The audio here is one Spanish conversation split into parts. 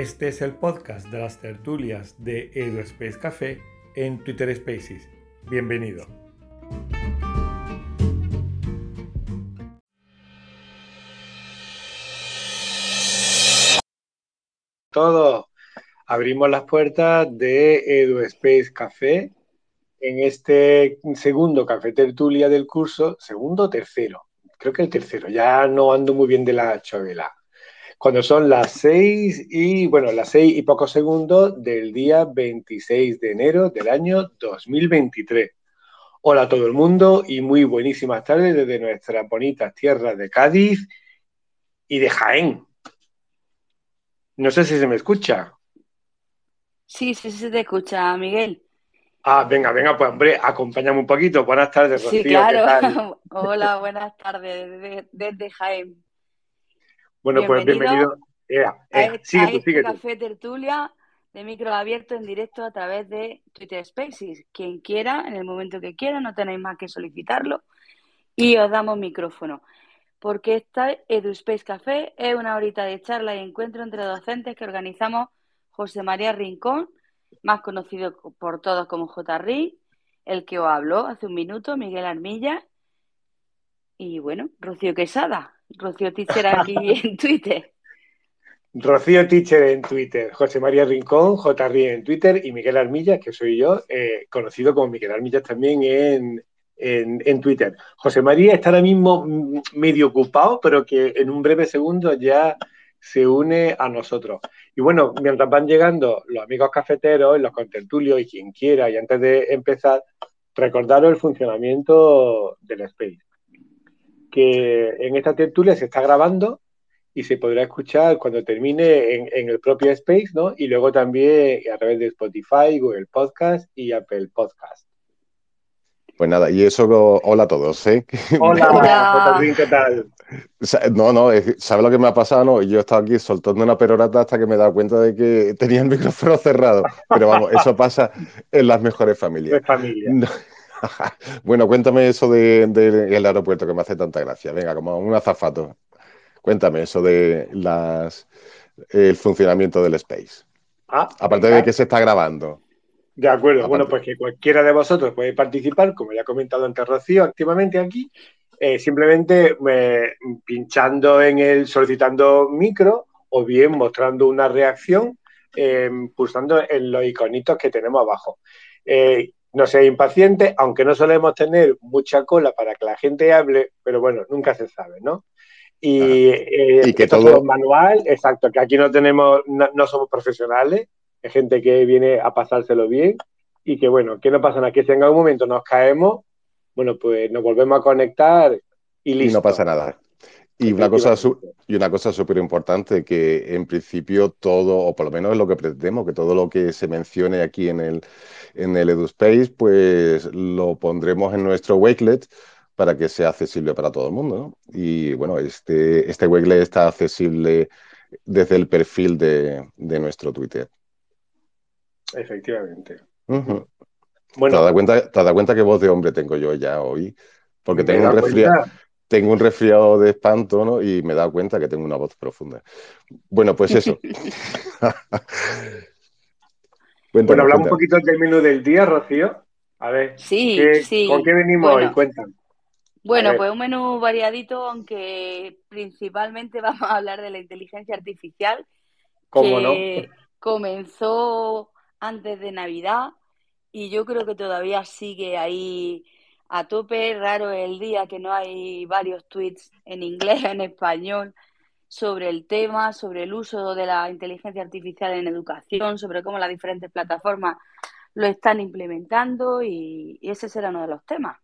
Este es el podcast de las tertulias de EduSpace Café en Twitter Spaces. Bienvenido. Todo. Abrimos las puertas de EduSpace Café en este segundo café tertulia del curso, segundo o tercero, creo que el tercero, ya no ando muy bien de la chovela. Cuando son las seis y, bueno, las seis y pocos segundos del día 26 de enero del año 2023. Hola a todo el mundo y muy buenísimas tardes desde nuestras bonitas tierras de Cádiz y de Jaén. No sé si se me escucha. Sí, sí, sí se te escucha, Miguel. Ah, venga, venga, pues hombre, acompáñame un poquito. Buenas tardes, Rocío. Sí, claro. Hola, buenas tardes desde, Jaén. Bueno, pues bienvenido. Eh, eh, este Café Tertulia de micro abierto en directo a través de Twitter Spaces. Quien quiera, en el momento que quiera, no tenéis más que solicitarlo y os damos micrófono. Porque esta EduSpace Café es una horita de charla y encuentro entre docentes que organizamos José María Rincón más conocido por todos como JRI, el que os habló hace un minuto, Miguel Armilla, y bueno, Rocío Quesada, Rocío Teacher aquí en Twitter. Rocío Teacher en Twitter, José María Rincón, JRI en Twitter y Miguel Armilla, que soy yo, eh, conocido como Miguel Armilla también en, en, Twitter. José María está ahora mismo medio ocupado, pero que en un breve segundo ya se une a nosotros. Y bueno, mientras van llegando los amigos cafeteros, los contertulios y quien quiera, y antes de empezar, recordaros el funcionamiento del Space. Que en esta tertulia se está grabando y se podrá escuchar cuando termine en, en, el propio Space, ¿no? Y luego también a través de Spotify, Google Podcast y Apple Podcast. Pues nada, y eso, hola a todos, ¿eh? Hola, ¿qué tal? No, no, ¿sabes lo que me ha pasado? No, yo he estado aquí soltando una perorata hasta que me he dado cuenta de que tenía el micrófono cerrado. Pero vamos, eso pasa en las mejores familias. bueno, cuéntame eso del de, aeropuerto que me hace tanta gracia. Venga, como un azafato. Cuéntame eso de las el funcionamiento del space. Ah, Aparte de que se está grabando. De acuerdo, bueno, pues que cualquiera de vosotros puede participar, como ya ha comentado antes Rocío, activamente aquí, eh, simplemente eh, pinchando en el, solicitando micro o bien mostrando una reacción, eh, pulsando en los iconitos que tenemos abajo. No seáis impacientes, aunque no solemos tener mucha cola para que la gente hable, pero bueno, nunca se sabe, ¿no? Y, que todo es manual, exacto, que aquí no tenemos, no somos profesionales, hay gente que viene a pasárselo bien y que bueno, que no pasa nada, que si en algún momento nos caemos, bueno, pues nos volvemos a conectar y listo. Y no pasa nada. Y una cosa y una cosa súper importante, que en principio todo, o por lo menos es lo que pretendemos, que todo lo que se mencione aquí en el, en el EduSpace, pues lo pondremos en nuestro Wakelet para que sea accesible para todo el mundo. ¿no? Y bueno, este, este Wakelet está accesible desde el perfil de, de nuestro Twitter. Efectivamente. bueno, ¿Te has, cuenta, ¿Te cuenta qué voz de hombre tengo yo ya hoy? Porque tengo un, resfriado, tengo un resfriado de espanto, ¿no? Y me he dado cuenta que tengo una voz profunda. Bueno, pues eso. bueno, hablamos un poquito del menú del día, Rocío. A ver, sí, sí. ¿con qué venimos hoy? Cuéntame. Bueno, pues un menú variadito, aunque principalmente vamos a hablar de la inteligencia artificial. ¿Cómo no? Comenzó antes de Navidad y yo creo que todavía sigue ahí a tope. Raro el día que no hay varios tweets en inglés, en español, sobre el tema, sobre el uso de la inteligencia artificial en educación, sobre cómo las diferentes plataformas lo están implementando y, ese será uno de los temas.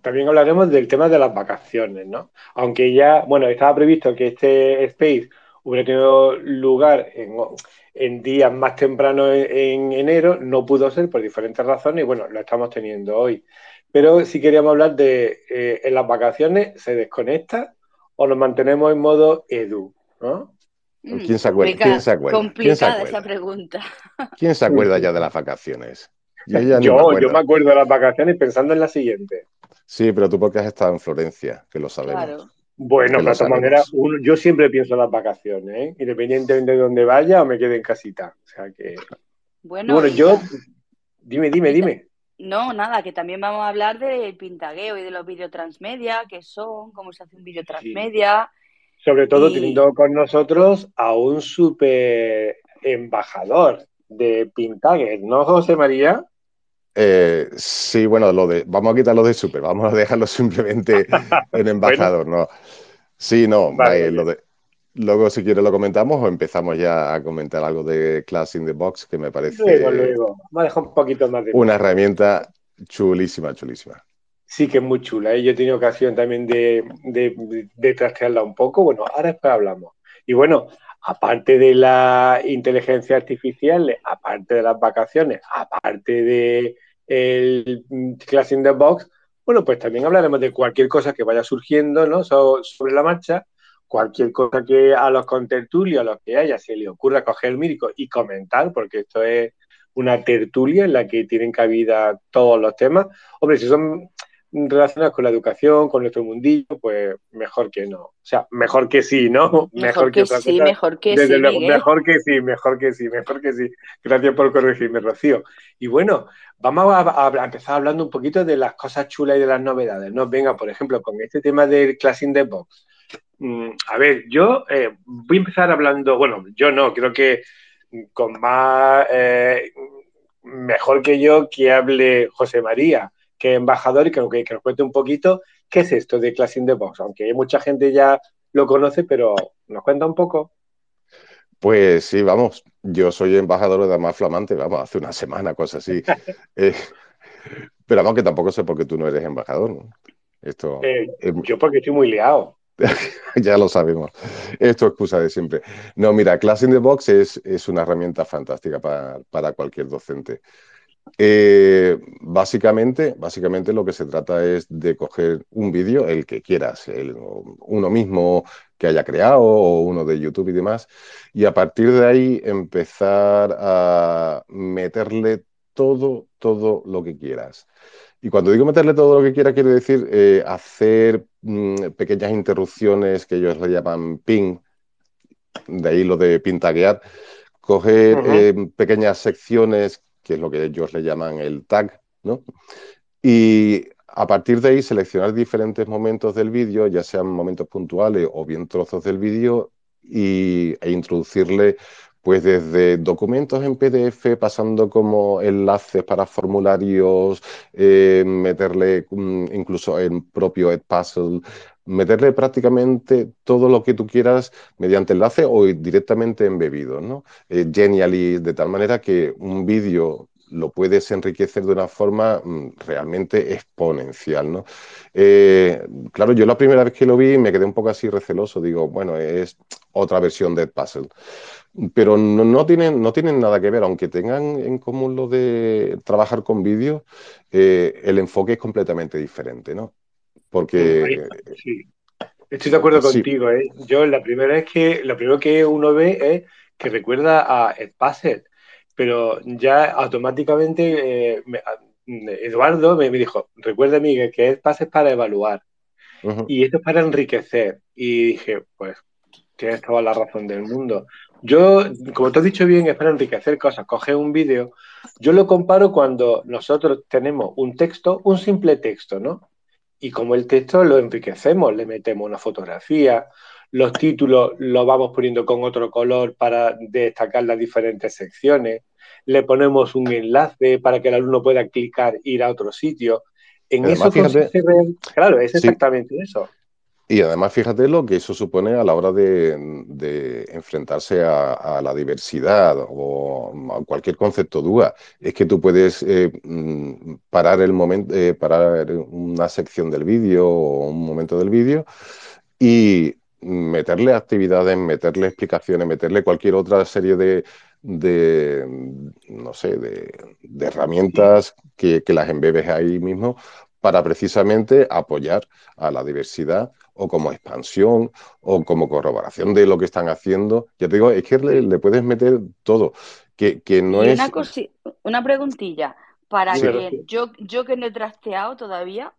También hablaremos del tema de las vacaciones, ¿no? Aunque ya, bueno, estaba previsto que este space hubiera tenido lugar en, días más tempranos en, enero, no pudo ser por diferentes razones y bueno, lo estamos teniendo hoy. Pero si queríamos hablar de eh, en las vacaciones, ¿se desconecta o nos mantenemos en modo edu? ¿no? ¿Quién se acuerda? ¿Quién se acuerda? Complicada esa pregunta. ¿Quién se acuerda ya de las vacaciones? Yo, yo, me yo, me acuerdo de las vacaciones pensando en la siguiente. Sí, pero tú porque has estado en Florencia, que lo sabemos. Claro. Bueno, de todas maneras, yo siempre pienso en las vacaciones, ¿eh? independientemente de dónde vaya o me quede en casita. O sea que. Bueno, bueno yo. Dime, dime, dime. No, nada, que también vamos a hablar del pintagueo y de los vídeos transmedia, qué son, cómo se hace un vídeo transmedia. Sobre todo teniendo con nosotros a un super embajador de Pintaguer, ¿no, José María? Eh, sí, bueno, lo de, vamos a quitarlo de super, vamos a dejarlo simplemente en embajador, ¿no? Sí, no, lo de, luego si quieres lo comentamos o empezamos ya a comentar algo de Class in the Box, que me parece luego, luego. a dejar un poquito más de... Una herramienta chulísima, chulísima. Sí, que es muy chula. ¿eh? Yo he tenido ocasión también de, de, de, trastearla un poco. Bueno, ahora después hablamos. Y bueno, aparte de la inteligencia artificial, aparte de las vacaciones, aparte de el Class in the Box, bueno, pues también hablaremos de cualquier cosa que vaya surgiendo ¿no? sobre la marcha, cualquier cosa que a los contertulios, a los que haya, se le ocurra coger el mírico y comentar, porque esto es una tertulia en la que tienen cabida todos los temas. Hombre, si son relacionadas con la educación, con nuestro mundillo, pues mejor que no. O sea, mejor que sí, ¿no? Mejor, que, sí, mejor que sí. mejor que sí, mejor que sí, mejor que sí. Gracias por corregirme, Rocío. Y bueno, vamos a, empezar hablando un poquito de las cosas chulas y de las novedades, ¿no? Venga, por ejemplo, con este tema del Classing the Box. Mm, a ver, yo eh, voy a empezar hablando, bueno, yo no, creo que con más, eh, mejor que yo que hable José María que embajador y que, que, nos cuente un poquito qué es esto de Class in the Box, aunque mucha gente ya lo conoce, pero nos cuenta un poco. Pues sí, vamos, yo soy embajador de Damas Flamante, vamos, hace una semana, cosas así. Eh, pero vamos, que tampoco sé por qué tú no eres embajador. Esto, eh, yo porque estoy muy liado. ya lo sabemos. Esto es excusa de siempre. No, mira, Class in the Box es, es una herramienta fantástica para, para cualquier docente. Eh, básicamente, básicamente lo que se trata es de coger un vídeo, el que quieras, uno mismo que haya creado o uno de YouTube y demás, y a partir de ahí empezar a meterle todo, todo lo que quieras. Y cuando digo meterle todo lo que quieras, quiero decir eh, hacer mm, pequeñas interrupciones que ellos le llaman ping, de ahí lo de pintaguear, coger eh, pequeñas secciones que es lo que ellos le llaman el tag, ¿no? Y a partir de ahí seleccionar diferentes momentos del vídeo, ya sean momentos puntuales o bien trozos del vídeo, y, e introducirle pues desde documentos en PDF, pasando como enlaces para formularios, eh, meterle mm, incluso en propio Edpuzzle, meterle prácticamente todo lo que tú quieras mediante enlace o directamente embebido, ¿no? Eh, genially, de tal manera que un vídeo lo puedes enriquecer de una forma mm, realmente exponencial, ¿no? Eh, claro, yo la primera vez que lo vi me quedé un poco así receloso, digo, bueno, es otra versión de Puzzle. Pero no, tienen, no tienen nada que ver, aunque tengan en común lo de trabajar con vídeo, eh, el enfoque es completamente diferente, ¿no? Porque... Sí. Estoy de acuerdo contigo, ¿eh? Yo la primera vez que, lo primero que uno ve es que recuerda a Puzzle, pero ya automáticamente eh, Eduardo me, dijo, recuerda Miguel que es para evaluar y esto es para enriquecer. Y dije, pues tienes toda la razón del mundo. Yo, como te has dicho bien, es para enriquecer cosas. Coge un vídeo. Yo lo comparo cuando nosotros tenemos un texto, un simple texto, ¿no? Y como el texto lo enriquecemos, le metemos una fotografía, los títulos los vamos poniendo con otro color para destacar las diferentes secciones, le ponemos un enlace para que el alumno pueda clicar, ir a otro sitio. En eso claro, es exactamente eso. Y además, fíjate lo que eso supone a la hora de, enfrentarse a, la diversidad o a cualquier concepto duda. Es que tú puedes eh, mm, parar el momento, eh, parar una sección del vídeo o un momento del vídeo y meterle actividades, meterle explicaciones, meterle cualquier otra serie de, no sé, de, herramientas que, que, las embebes ahí mismo para precisamente apoyar a la diversidad o como expansión o como corroboración de lo que están haciendo. Ya te digo, es que le, puedes meter todo, que, no es... Una, una preguntilla, para que yo, yo que no he trasteado todavía,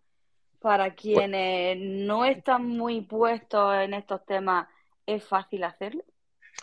Para quienes no están muy puestos en estos temas, ¿es fácil hacerlo?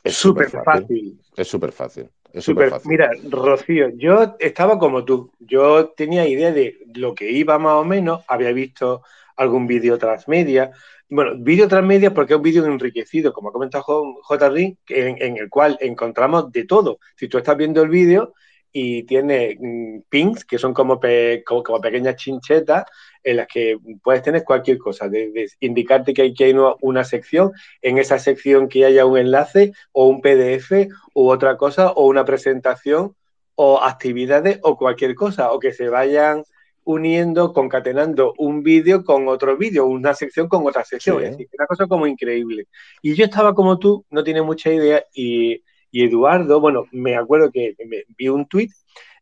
Es súper fácil. Es súper fácil. Es súper fácil. Mira, Rocío, yo estaba como tú. Yo tenía idea de lo que iba más o menos. Había visto algún vídeo transmedia. Bueno, vídeo transmedia porque es un vídeo enriquecido, como ha comentado J. en, en el cual encontramos de todo. Si tú estás viendo el vídeo y tiene mm, pings, que son como, como, pequeñas chinchetas en las que puedes tener cualquier cosa, de, indicarte que hay, que hay una, sección, en esa sección que haya un enlace o un PDF u otra cosa o una presentación o actividades o cualquier cosa, o que se vayan uniendo, concatenando un vídeo con otro vídeo, una sección con otra sección. Es decir, una cosa como increíble. Y yo estaba como tú, no tiene mucha idea y y Eduardo, bueno, me acuerdo que me vi un tuit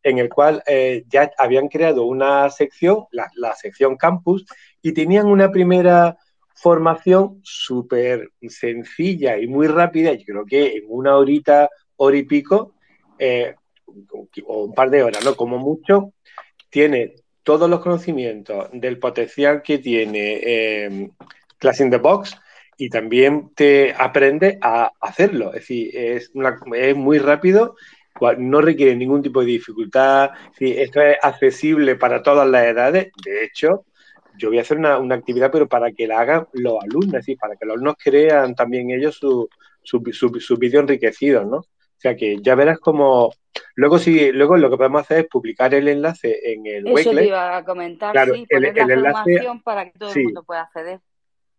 en el cual eh, ya habían creado una sección, la, sección campus, y tenían una primera formación súper sencilla y muy rápida, yo creo que en una horita, hora y pico, eh, o un par de horas, ¿no? Como mucho, tiene todos los conocimientos del potencial que tiene eh, Class in the Box, y también te aprende a hacerlo. Es decir, es, es muy rápido, no requiere ningún tipo de dificultad. esto es accesible para todas las edades. De hecho, yo voy a hacer una, actividad, pero para que la hagan los alumnos, es decir, para que los alumnos crean también ellos su, su, su, vídeo enriquecido, ¿no? O sea que ya verás como luego sí, luego lo que podemos hacer es publicar el enlace en el Eso te iba a comentar, sí, poner la información para que todo el mundo pueda acceder.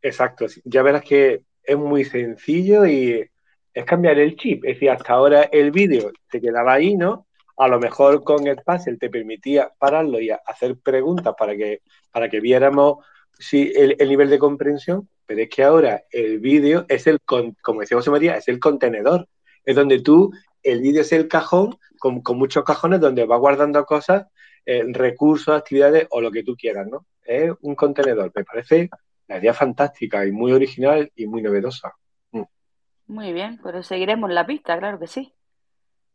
Exacto, ya verás que es muy sencillo y es cambiar el chip. Es decir, hasta ahora el vídeo te quedaba ahí, ¿no? A lo mejor con el puzzle te permitía pararlo y hacer preguntas para que, para que viéramos si el, nivel de comprensión, pero es que ahora el vídeo es el, como María, es el contenedor. Es donde tú, el vídeo es el cajón, con, muchos cajones donde vas guardando cosas, eh, recursos, actividades o lo que tú quieras, ¿no? Es un contenedor. Me parece la idea fantástica y muy original y muy novedosa. Mm. Muy bien, pero seguiremos la pista, claro que sí.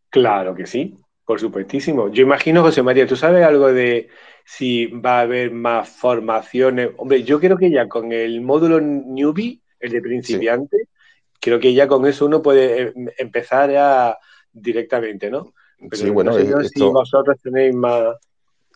Claro que sí, por supuestísimo. Yo imagino, José María, ¿tú sabes algo de si va a haber más formaciones? Hombre, yo creo que ya con el módulo newbie, el de principiante, creo que ya con eso uno puede eh, empezar ya directamente, ¿no? sí, bueno, si vosotros tenéis más,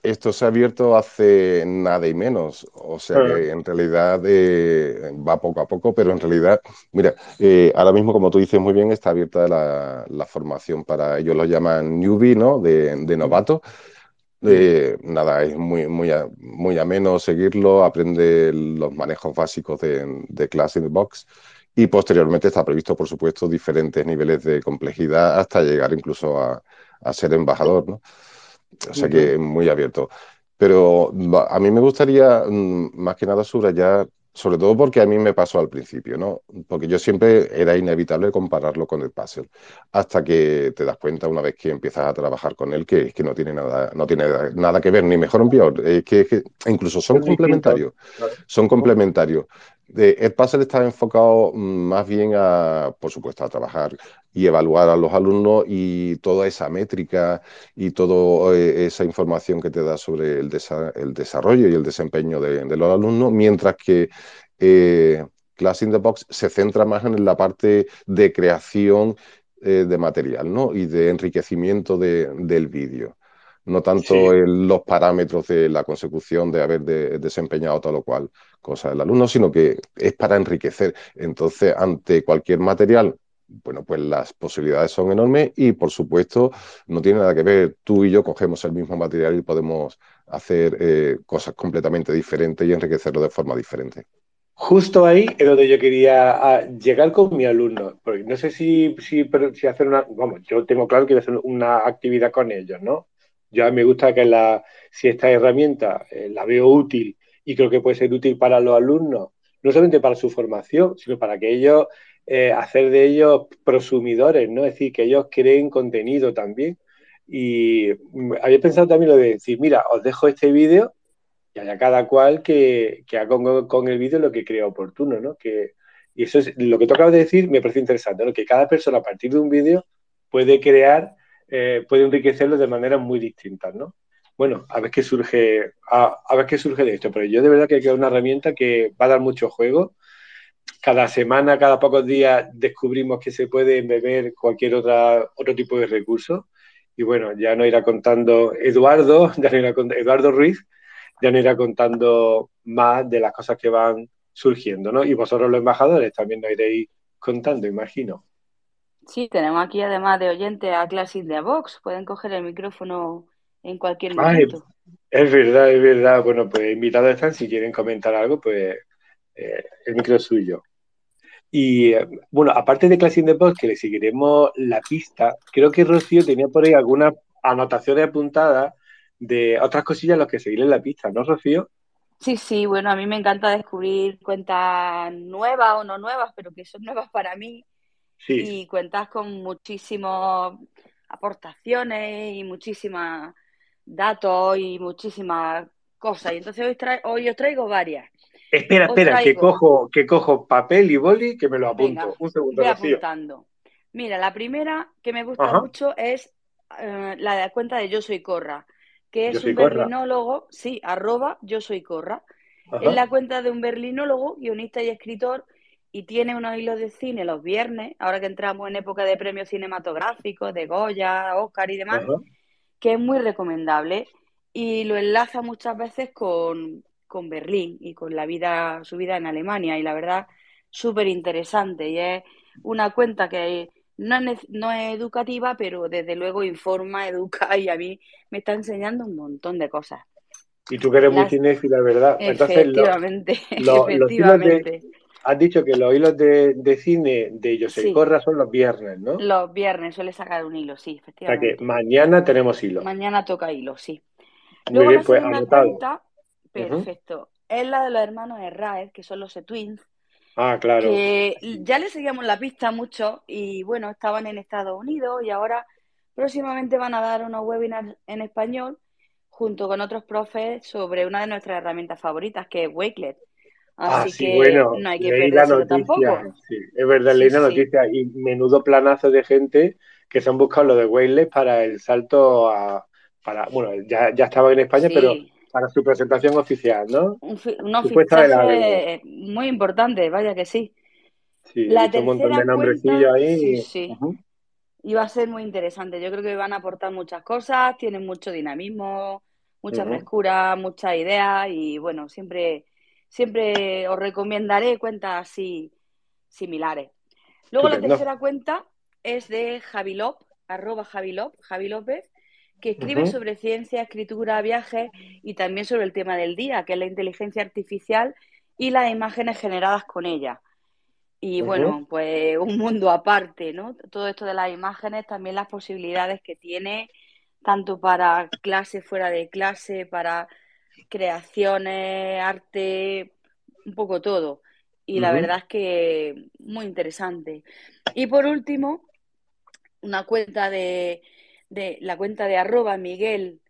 esto se ha abierto hace nada y menos, o sea que en realidad eh, va poco a poco, pero en realidad, mira, eh, ahora mismo, como tú dices muy bien, está abierta la, formación para, ellos lo llaman newbie, ¿no? De, novato. Eh, nada, es muy, muy, muy ameno seguirlo, aprende los manejos básicos de, de Class in the Box y posteriormente está previsto, por supuesto, diferentes niveles de complejidad hasta llegar incluso a, a ser embajador, ¿no? O sea que muy abierto. Pero a mí me gustaría, mm, más que nada, subrayar, sobre todo porque a mí me pasó al principio, ¿no? Porque yo siempre era inevitable compararlo con el puzzle, hasta que te das cuenta una vez que empiezas a trabajar con él que es que no tiene nada, no tiene nada que ver, ni mejor ni peor, es que, incluso son complementarios, son complementarios. El puzzle está enfocado mm, más bien a, por supuesto, a trabajar y evaluar a los alumnos y toda esa métrica y toda eh, esa información que te da sobre el, desarrollo y el desempeño de, los alumnos, mientras que eh, Class in the Box se centra más en la parte de creación eh, de material ¿no? y de enriquecimiento del vídeo no tanto en los parámetros de la consecución de haber desempeñado tal o cual cosa del alumno, sino que es para enriquecer. Entonces, ante cualquier material, bueno, pues las posibilidades son enormes y, por supuesto, no tiene nada que ver. Tú y yo cogemos el mismo material y podemos hacer eh, cosas completamente diferentes y enriquecerlo de forma diferente. Justo ahí es donde yo quería ah, llegar con mi alumno, porque no sé si, si, si hacer una, vamos, yo tengo claro que hacer una actividad con ellos, ¿no? Yo me gusta que la, si esta herramienta eh, la veo útil y creo que puede ser útil para los alumnos, no solamente para su formación, sino para que ellos, eh, hacer de ellos prosumidores, ¿no? Es decir, que ellos creen contenido también. Y mm, había pensado también lo de decir, mira, os dejo este vídeo y haya cada cual que, que haga con, el vídeo lo que crea oportuno, ¿no? Que, y eso es lo que tú acabas de decir, me parece interesante, ¿no? Que cada persona a partir de un vídeo puede crear, eh, puede enriquecerlo de maneras muy distintas, ¿no? bueno, a ver qué surge, a, ver qué surge de esto. Pero yo de verdad que es una herramienta que va a dar mucho juego. Cada semana, cada pocos días descubrimos que se puede beber cualquier otra, otro tipo de recurso. Y bueno, ya no irá contando Eduardo, ya no irá contando Eduardo Ruiz, ya no irá contando más de las cosas que van surgiendo, ¿no? Y vosotros los embajadores también nos iréis contando, imagino. Sí, tenemos aquí además de oyente a Classic de Vox. Pueden coger el micrófono en cualquier momento. es verdad, es verdad. Bueno, pues invitados están. Si quieren comentar algo, pues eh, el micro es suyo. Y eh, bueno, aparte de Classic de Vox, que le seguiremos la pista, creo que Rocío tenía por ahí algunas anotaciones apuntadas de otras cosillas a las que seguirle la pista, ¿no, Rocío? Sí, sí, bueno, a mí me encanta descubrir cuentas nuevas o no nuevas, pero que son nuevas para mí. Y cuentas con muchísimas aportaciones y muchísimas datos y muchísimas cosas. Y entonces hoy, hoy os traigo varias. Espera, espera, que, cojo, que cojo papel y boli que me lo apunto. Un segundo. Voy apuntando. Mira, la primera que me gusta mucho es eh, la de la cuenta de Yo Soy Corra que es un berlinólogo, sí, arroba yo soy Corra. Es la cuenta de un berlinólogo, guionista y escritor, y tiene unos hilos de cine los viernes, ahora que entramos en época de premios cinematográficos, de Goya, Oscar y demás, que es muy recomendable. Y lo enlaza muchas veces con, con Berlín y con la vida, su vida en Alemania. Y la verdad, súper interesante. Y es una cuenta que no es, no es educativa, pero desde luego informa, educa y a mí me está enseñando un montón de cosas. Y tú que eres muy cinéfila, ¿verdad? Efectivamente, efectivamente. has dicho que los hilos de, cine de José Corra son los viernes, ¿no? Los viernes suele sacar un hilo, sí, efectivamente. O sea que mañana tenemos hilo. Mañana toca hilo, sí. Luego bien, pues, cuenta, perfecto, es la de los hermanos Herraez, que son los twins Ah, claro. Que ya le seguíamos la pista mucho y bueno, estaban en Estados Unidos y ahora próximamente van a dar unos webinars en español junto con otros profes sobre una de nuestras herramientas favoritas, que es Wakelet. Ah, Así que bueno, no hay que perderlo tampoco. Sí, es verdad, leí la noticia y menudo planazo de gente que se han buscado lo de Wakelet para el salto a... Para, bueno, ya, ya estaba en España, pero para su presentación oficial, ¿no? Un, un muy importante, vaya que sí. Sí, la un montón de nombrecillos ahí. Sí, sí. Y va a ser muy interesante. Yo creo que van a aportar muchas cosas, tienen mucho dinamismo, mucha frescura, muchas ideas y bueno, siempre, siempre os recomendaré cuentas así similares. Luego la tercera cuenta es de Javilop, arroba Javilop, Javi López, que escribe sobre ciencia, escritura, viajes y también sobre el tema del día, que es la inteligencia artificial y las imágenes generadas con ella. Y bueno, pues un mundo aparte, ¿no? Todo esto de las imágenes, también las posibilidades que tiene, tanto para clase, fuera de clase, para creaciones, arte, un poco todo. Y la verdad es que muy interesante. Y por último, una cuenta de de la cuenta de arroba Miguel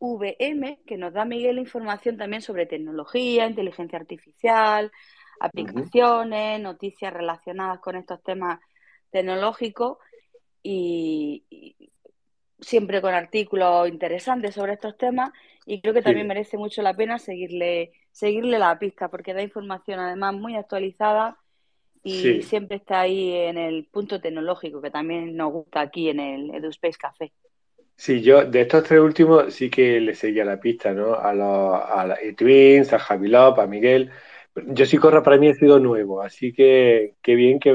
VM, que nos da Miguel información también sobre tecnología, inteligencia artificial, aplicaciones, noticias relacionadas con estos temas tecnológicos y, siempre con artículos interesantes sobre estos temas y creo que también merece mucho la pena seguirle, seguirle la pista porque da información además muy actualizada y siempre está ahí en el punto tecnológico, que también nos gusta aquí en el EduSpace Café. Sí, yo de estos tres últimos sí que le seguía la pista, ¿no? A los a Twins, a Javi Lop, a Miguel. Yo sí corro para mí ha sido nuevo, así que qué bien que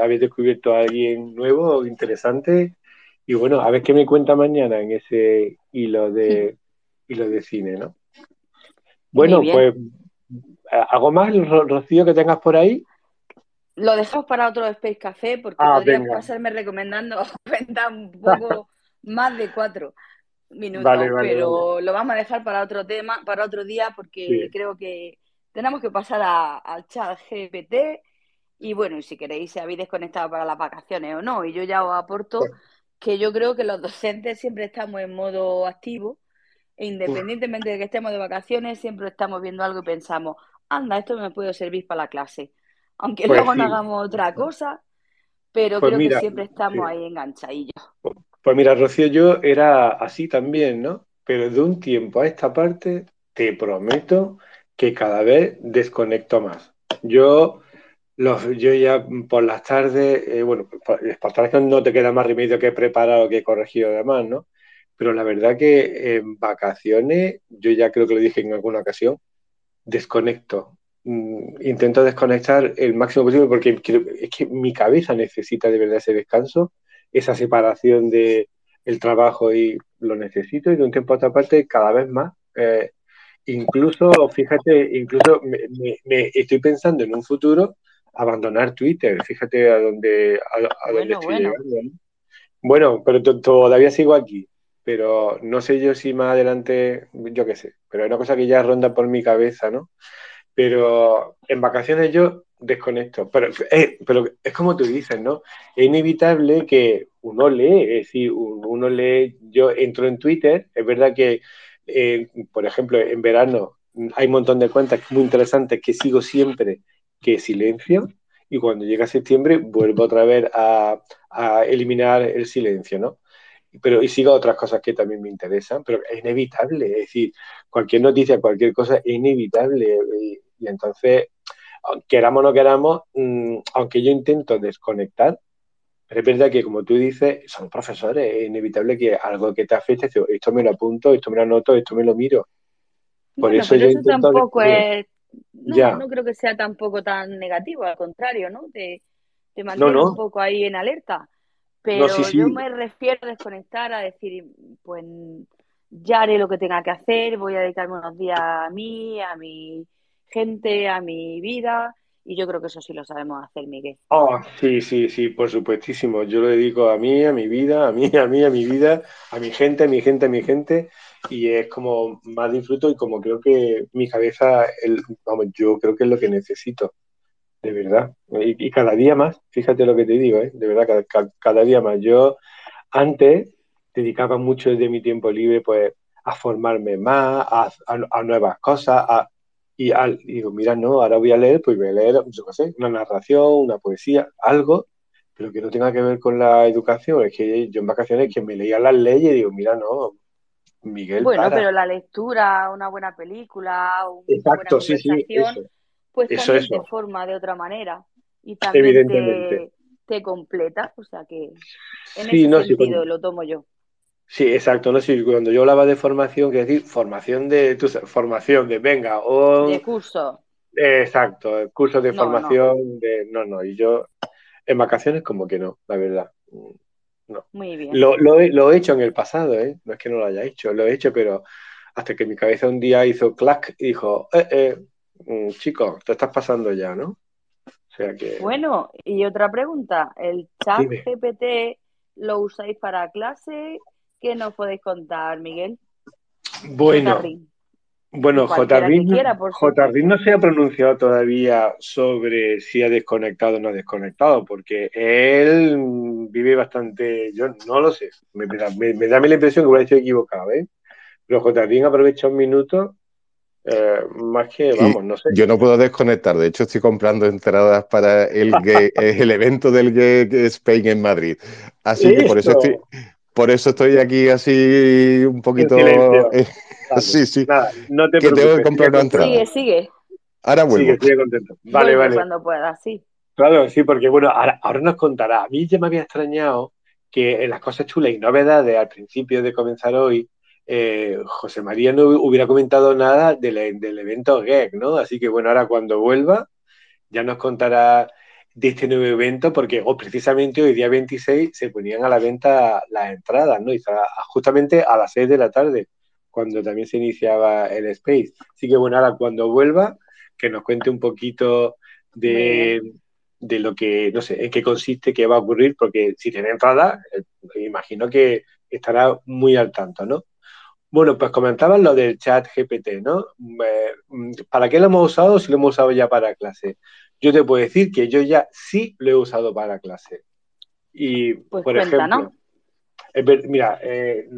habéis descubierto a alguien nuevo, interesante. Y bueno, a ver qué me cuenta mañana en ese hilo de, hilo de cine, ¿no? Bueno, pues, ¿algo más, Rocío, que tengas por ahí? Lo dejamos para otro Space Café porque ah, podrías pasarme recomendando cuenta un poco más de cuatro minutos, pero lo vamos a dejar para otro tema, para otro día, porque creo que tenemos que pasar al chat GPT y bueno, si queréis, si habéis desconectado para las vacaciones o no, y yo ya os aporto que yo creo que los docentes siempre estamos en modo activo, e independientemente de que estemos de vacaciones, siempre estamos viendo algo y pensamos, anda, esto me puede servir para la clase aunque pues luego no hagamos otra cosa, pero pues creo que siempre estamos ahí enganchadillos. Pues mira, Rocío, yo era así también, ¿no? pero de un tiempo a esta parte, te prometo que cada vez desconecto más. Yo, los, yo ya por las tardes, eh, bueno, por, las tardes no te queda más remedio que preparar o que corregir además, ¿no? Pero la verdad que en vacaciones, yo ya creo que lo dije en alguna ocasión, desconecto. Mm, intento desconectar el máximo posible porque es que mi cabeza necesita de verdad ese descanso, esa separación de el trabajo y lo necesito y de un tiempo a otra parte cada vez más. Eh, incluso, fíjate, incluso me, estoy pensando en un futuro abandonar Twitter, fíjate a dónde, a, bueno, estoy bueno. llegando. Bueno, pero todavía sigo aquí, pero no sé yo si más adelante, yo qué sé, pero hay una cosa que ya ronda por mi cabeza, ¿no? Pero en vacaciones yo desconecto. Pero, eh, pero es como tú dices, ¿no? Es inevitable que uno lee, es decir, uno lee, yo entro en Twitter, es verdad que, eh, por ejemplo, en verano hay un montón de cuentas muy interesantes que sigo siempre que silencio y cuando llega septiembre vuelvo otra vez a, a eliminar el silencio, ¿no? pero y sigo otras cosas que también me interesan, pero es inevitable, es decir, cualquier noticia, cualquier cosa es inevitable y entonces, queramos o no queramos, mm, aunque yo intento desconectar, pero es verdad que, como tú dices, son profesores, es inevitable que algo que te afecte, esto me lo apunto, esto me lo anoto, esto me lo miro. Por eso yo intento tampoco es... No, no creo que sea tampoco tan negativo, al contrario, ¿no? Te, te mantiene un poco ahí en alerta. Pero yo me refiero a desconectar, a decir, pues ya haré lo que tenga que hacer, voy a dedicarme unos días a mí, a mi gente, a mi vida, y yo creo que eso sí lo sabemos hacer, Miguel. Oh, sí, sí, sí, por supuestísimo. Yo lo dedico a mí, a mi vida, a mí, a mí, a mi vida, a mi gente, a mi gente, a mi gente, y es como más disfruto y como creo que mi cabeza, el, vamos, yo creo que es lo que necesito, de verdad. Y, cada día más, fíjate lo que te digo, ¿eh? de verdad, cada, día más. Yo antes dedicaba mucho de mi tiempo libre, pues, a formarme más, a, a nuevas cosas, a, y, al, digo, mira, no, ahora voy a leer, pues voy a leer, yo qué sé, una narración, una poesía, algo, pero que no tenga que ver con la educación. Es que yo en vacaciones que me leía las leyes y digo, mira, no, Miguel. Bueno, pero la lectura, una buena película, una Exacto, buena sí, sí, pues también te forma de otra manera y también te, te, completa, o sea que en ese sentido lo tomo yo. Sí, exacto. No sé, cuando yo hablaba de formación, quiero decir formación de tu formación de venga o de curso. exacto, curso de formación de no, no. Y yo en vacaciones como que no, la verdad. No. Muy bien. Lo, lo, lo, he hecho en el pasado, ¿eh? No es que no lo haya hecho, lo he hecho, pero hasta que mi cabeza un día hizo clac y dijo, eh, eh, mm, chico, te estás pasando ya, ¿no? O sea que. Bueno, y otra pregunta, ¿el chat GPT lo usáis para clase? ¿Qué nos podéis contar, Miguel? Bueno, bueno Jardín no se ha pronunciado todavía sobre si ha desconectado o no ha desconectado, porque él vive bastante, yo no lo sé, me, da la impresión que hubiera hecho equivocado, ¿eh? Pero Jardín aprovecha un minuto eh, más que, vamos, no sé. Yo no puedo desconectar, de hecho estoy comprando entradas para el, el evento del Gay Spain en Madrid. Así que por eso estoy, por eso estoy aquí así un poquito. Eh, sí, sí. no te que tengo que comprar una entrada. Sigue, sigue. Ahora vuelvo. Sigue, sigue contento. Vale, vale. Cuando pueda, sí. Claro, sí, porque bueno, ahora, nos contará. A mí ya me había extrañado que en las cosas chulas y novedades al principio de comenzar hoy, eh, José María no hubiera comentado nada del, del evento GEC, ¿no? Así que bueno, ahora cuando vuelva, ya nos contará de este nuevo evento, porque oh, precisamente hoy día 26 se ponían a la venta las entradas, ¿no? Y justamente a las 6 de la tarde, cuando también se iniciaba el Space. Así que bueno, ahora cuando vuelva, que nos cuente un poquito de, de lo que, no sé, en qué consiste, qué va a ocurrir, porque si tiene entrada, eh, imagino que estará muy al tanto, ¿no? Bueno, pues comentaban lo del chat GPT, ¿no? Eh, ¿Para qué lo hemos usado si lo hemos usado ya para clase? Yo te puedo decir que yo ya sí lo he usado para clase. Y, pues por ejemplo, mira, eh,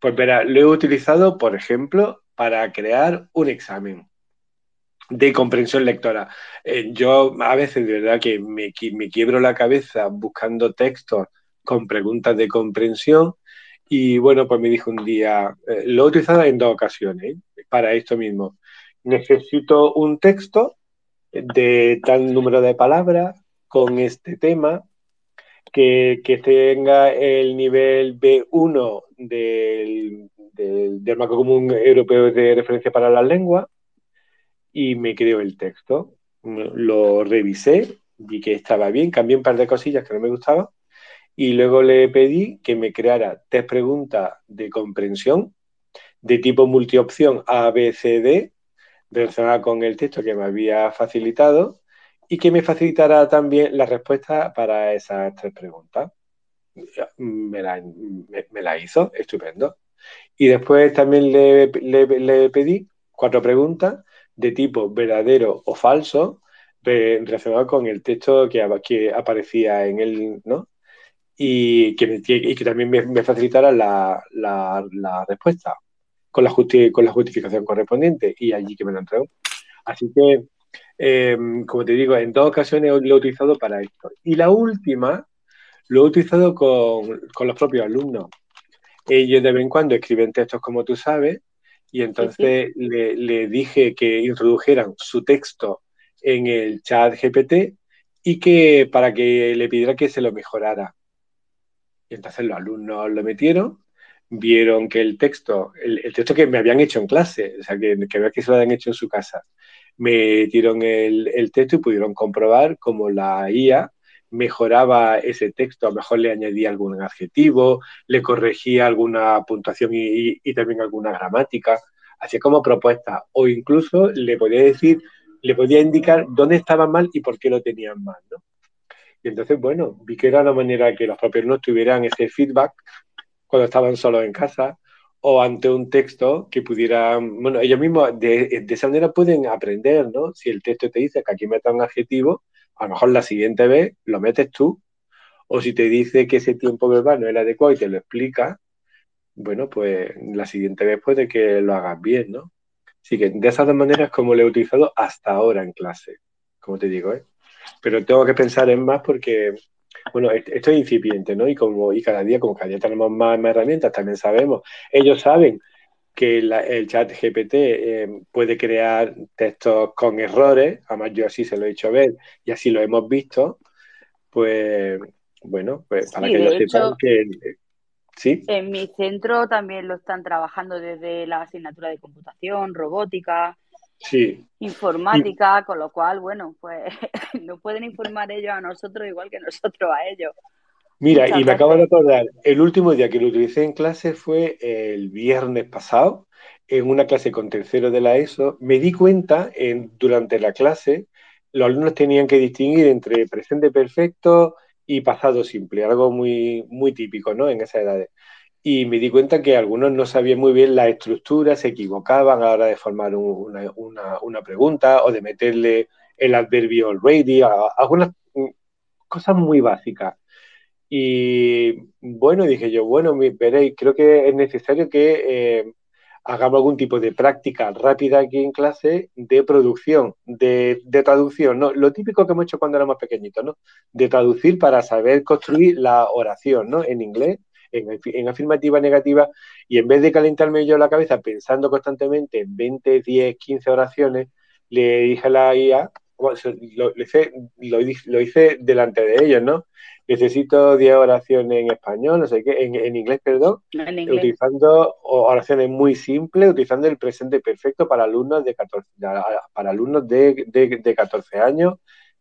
pues verá, lo he utilizado, por ejemplo, para crear un examen de comprensión lectora. Eh, yo a veces de verdad que me, me quiebro la cabeza buscando textos con preguntas de comprensión Y bueno, pues me dijo un día, eh, lo he utilizado en dos ocasiones para esto mismo. Necesito un texto de tal número de palabras con este tema que, tenga el nivel B1 del, del, marco común europeo de referencia para las lenguas y me creó el texto. Lo revisé, vi que estaba bien, cambié un par de cosillas que no me gustaban y luego le pedí que me creara tres preguntas de comprensión de tipo multiopción A, B, C, D relacionada con el texto que me había facilitado y que me facilitara también la respuesta para esas tres preguntas. Me la, hizo, estupendo. Y después también le, le, pedí cuatro preguntas de tipo verdadero o falso relacionado con el texto que, que aparecía en él, ¿no? Y que, y que también me, facilitara la, la, respuesta con la, con la justificación correspondiente y allí que me lo entregó. Así que Em, como te digo, en dos ocasiones lo he utilizado para esto. Y la última lo he utilizado con, los propios alumnos. Ellos de vez en cuando escriben textos como tú sabes, y entonces Le, dije que introdujeran su texto en el chat GPT y que para que le pidiera que se lo mejorara. Y entonces los alumnos lo metieron, vieron que el texto, el, texto que me habían hecho en clase, o sea, que, que, que se lo habían hecho en su casa, me dieron el, texto y pudieron comprobar cómo la IA mejoraba ese texto, a lo mejor le añadía algún adjetivo, le corregía alguna puntuación y, también alguna gramática, hacía como propuesta, o incluso le podía decir, le podía indicar dónde estaba mal y por qué lo tenían mal, ¿no? Y entonces, bueno, vi que era una manera que los propios no tuvieran ese feedback cuando estaban solos en casa, o ante un texto que pudiera, bueno, ellos mismos de, esa manera pueden aprender, ¿no? Si el texto te dice que aquí meta un adjetivo, a lo mejor la siguiente vez lo metes tú, o si te dice que ese tiempo verbal no es el adecuado y te lo explica, bueno, pues la siguiente vez puede que lo hagas bien, ¿no? Así que de esas dos maneras como lo he utilizado hasta ahora en clase, como te digo, ¿eh? Pero tengo que pensar en más porque bueno, esto es incipiente, ¿no? Y como y cada día, como cada día tenemos más, herramientas, también sabemos, ellos saben que el chat GPT eh, puede crear textos con errores, además yo así se lo he hecho ver y así lo hemos visto, pues bueno, pues para que ellos sepan que... ¿Sí? En mi centro también lo están trabajando desde la asignatura de computación, robótica, sí. informática, con lo cual, bueno, pues nos pueden informar ellos a nosotros igual que nosotros a ellos. Mira, y me acabo de acordar, el último día que lo utilicé en clase fue el viernes pasado, en una clase con tercero de la ESO. Me di cuenta en, durante la clase, los alumnos tenían que distinguir entre presente perfecto y pasado simple, algo muy, muy típico ¿no? en esas edades y me di cuenta que algunos no sabían muy bien la estructura, se equivocaban a la hora de formar una, pregunta o de meterle el adverbio already, algunas cosas muy básicas. Y bueno, dije yo, bueno, veréis, creo que es necesario que eh, hagamos algún tipo de práctica rápida aquí en clase de producción, de, de, traducción, ¿no? Lo típico que hemos hecho cuando éramos pequeñitos, ¿no? De traducir para saber construir la oración, ¿no? En inglés en, afirmativa negativa y en vez de calentarme yo la cabeza pensando constantemente en 20, 10, 15 oraciones, le dije a la IA, lo, hice, lo, hice delante de ellos, ¿no? Necesito 10 oraciones en español, no sé qué, en, inglés, perdón, utilizando oraciones muy simples, utilizando el presente perfecto para alumnos de 14, para alumnos de, de, 14 años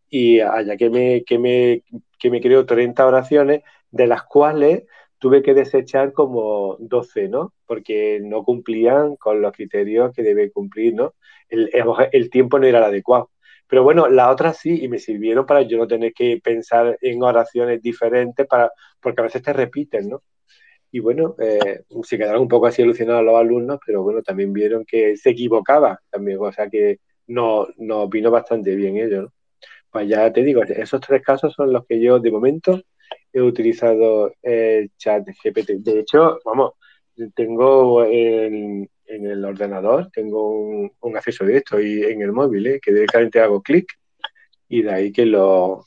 y allá que me, que me, que me creo 30 oraciones, de las cuales tuve que desechar como 12, ¿no? Porque no cumplían con los criterios que debe cumplir, ¿no? El, tiempo no era el adecuado. Pero bueno, las otras sí, y me sirvieron para yo no tener que pensar en oraciones diferentes, para, porque a veces te repiten, ¿no? Y bueno, eh, se quedaron un poco así alucinados los alumnos, pero bueno, también vieron que se equivocaba también, o sea que no, no vino bastante bien ellos, ¿no? Pues ya te digo, esos tres casos son los que yo de momento he utilizado el chat GPT. De hecho, vamos, tengo en, el ordenador, tengo un, acceso directo y en el móvil, ¿eh? que directamente hago clic y de ahí que lo...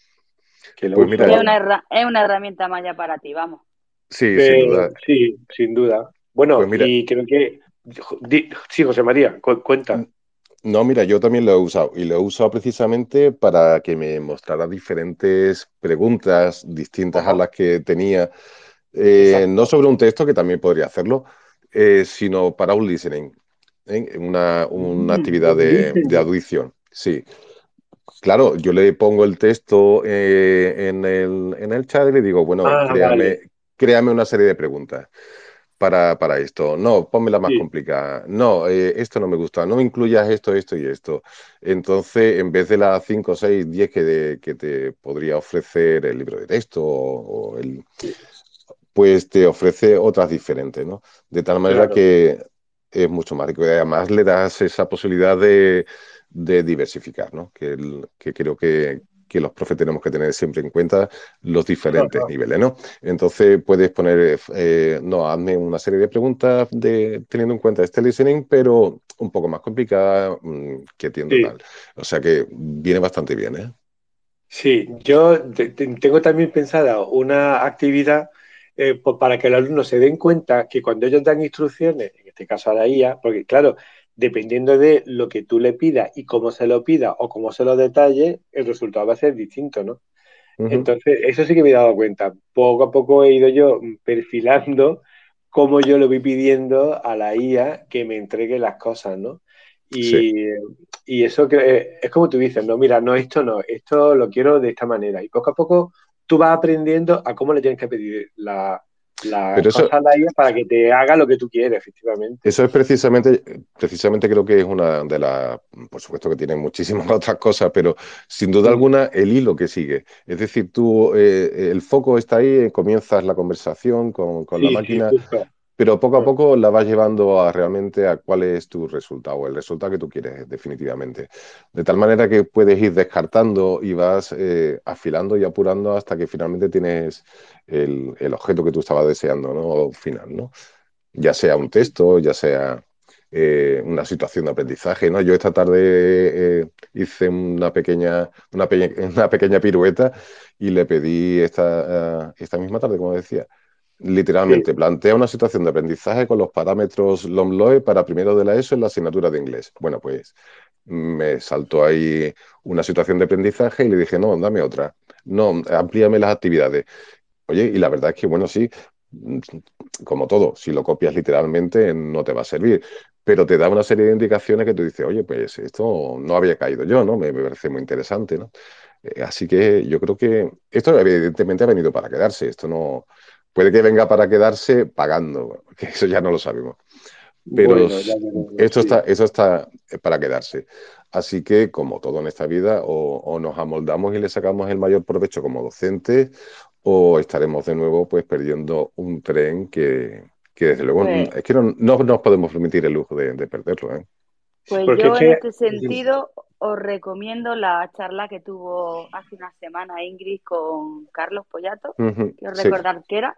Que lo pues es, una, es una herramienta más ya para ti, vamos. Sí, sin duda. Sí, sin duda. Bueno, pues y creo que... Sí, José María, cuenta. No, mira, yo también lo he usado y lo he usado precisamente para que me mostrara diferentes preguntas distintas a las que tenía, eh, no sobre un texto, que también podría hacerlo, eh, sino para un listening, ¿eh? una, mm, actividad de, audición. Sí. Claro, yo le pongo el texto en el, chat y le digo, bueno, ah, créame una serie de preguntas para, para esto. No, ponme la más complicada. No, eh, esto no me gusta. No incluyas esto, esto y esto. Entonces, en vez de las 5, 6, 10 que, que te podría ofrecer el libro de texto o, el, pues te ofrece otras diferentes, ¿no? De tal manera que es mucho más rico y además le das esa posibilidad de, de diversificar, ¿no? Que, que creo que, que los profes tenemos que tener siempre en cuenta los diferentes niveles, ¿no? Entonces puedes poner, eh, no, hazme una serie de preguntas de, teniendo en cuenta este listening, pero un poco más complicada mm, que tiendo tal. O sea que viene bastante bien, ¿eh? Sí, yo tengo también pensada una actividad eh, para que los alumnos se den cuenta que cuando ellos dan instrucciones, en este caso a la IA, porque claro, dependiendo de lo que tú le pidas y cómo se lo pida o cómo se lo detalle, el resultado va a ser distinto, ¿no? Entonces, eso sí que me he dado cuenta. Poco a poco he ido yo perfilando cómo yo le voy pidiendo a la IA que me entregue las cosas, ¿no? Y, y eso que es como tú dices, no, mira, no, esto no, esto lo quiero de esta manera. Y poco a poco tú vas aprendiendo a cómo le tienes que pedir la, la Pero eso, para que te haga lo que tú quieres, efectivamente. Eso es precisamente, precisamente creo que es una de las, por supuesto que tiene muchísimas otras cosas, pero sin duda alguna el hilo que sigue. Es decir, tú, eh, el foco está ahí, comienzas la conversación con, la máquina, pero poco a poco la vas llevando a realmente a cuál es tu resultado, el resultado que tú quieres definitivamente. De tal manera que puedes ir descartando y vas eh, afilando y apurando hasta que finalmente tienes el, objeto que tú estabas deseando, ¿no? final, ¿no? Ya sea un texto, ya sea eh, una situación de aprendizaje, ¿no? Yo esta tarde eh, hice una pequeña, una, una, pequeña pirueta y le pedí esta, esta misma tarde, como decía, Literalmente, plantea una situación de aprendizaje con los parámetros LOMLOE para primero de la ESO en la asignatura de inglés. Bueno, pues me saltó ahí una situación de aprendizaje y le dije, no, dame otra. No, amplíame las actividades. Oye, y la verdad es que, bueno, sí, como todo, si lo copias literalmente no te va a servir, pero te da una serie de indicaciones que tú dices, oye, pues esto no había caído yo, ¿no? Me, me parece muy interesante, ¿no? Eh, así que yo creo que esto evidentemente ha venido para quedarse, esto no Puede que venga para quedarse pagando, que eso ya no lo sabemos. Pero esto, está, eso está para quedarse. Así que, como todo en esta vida, o, nos amoldamos y le sacamos el mayor provecho como docentes, o estaremos de nuevo pues perdiendo un tren que, desde luego pues es que no, nos podemos permitir el lujo de, perderlo. ¿eh? Pues yo en este sentido os recomiendo la charla que tuvo hace una semana Ingrid con Carlos Pollato, que os recordar que era,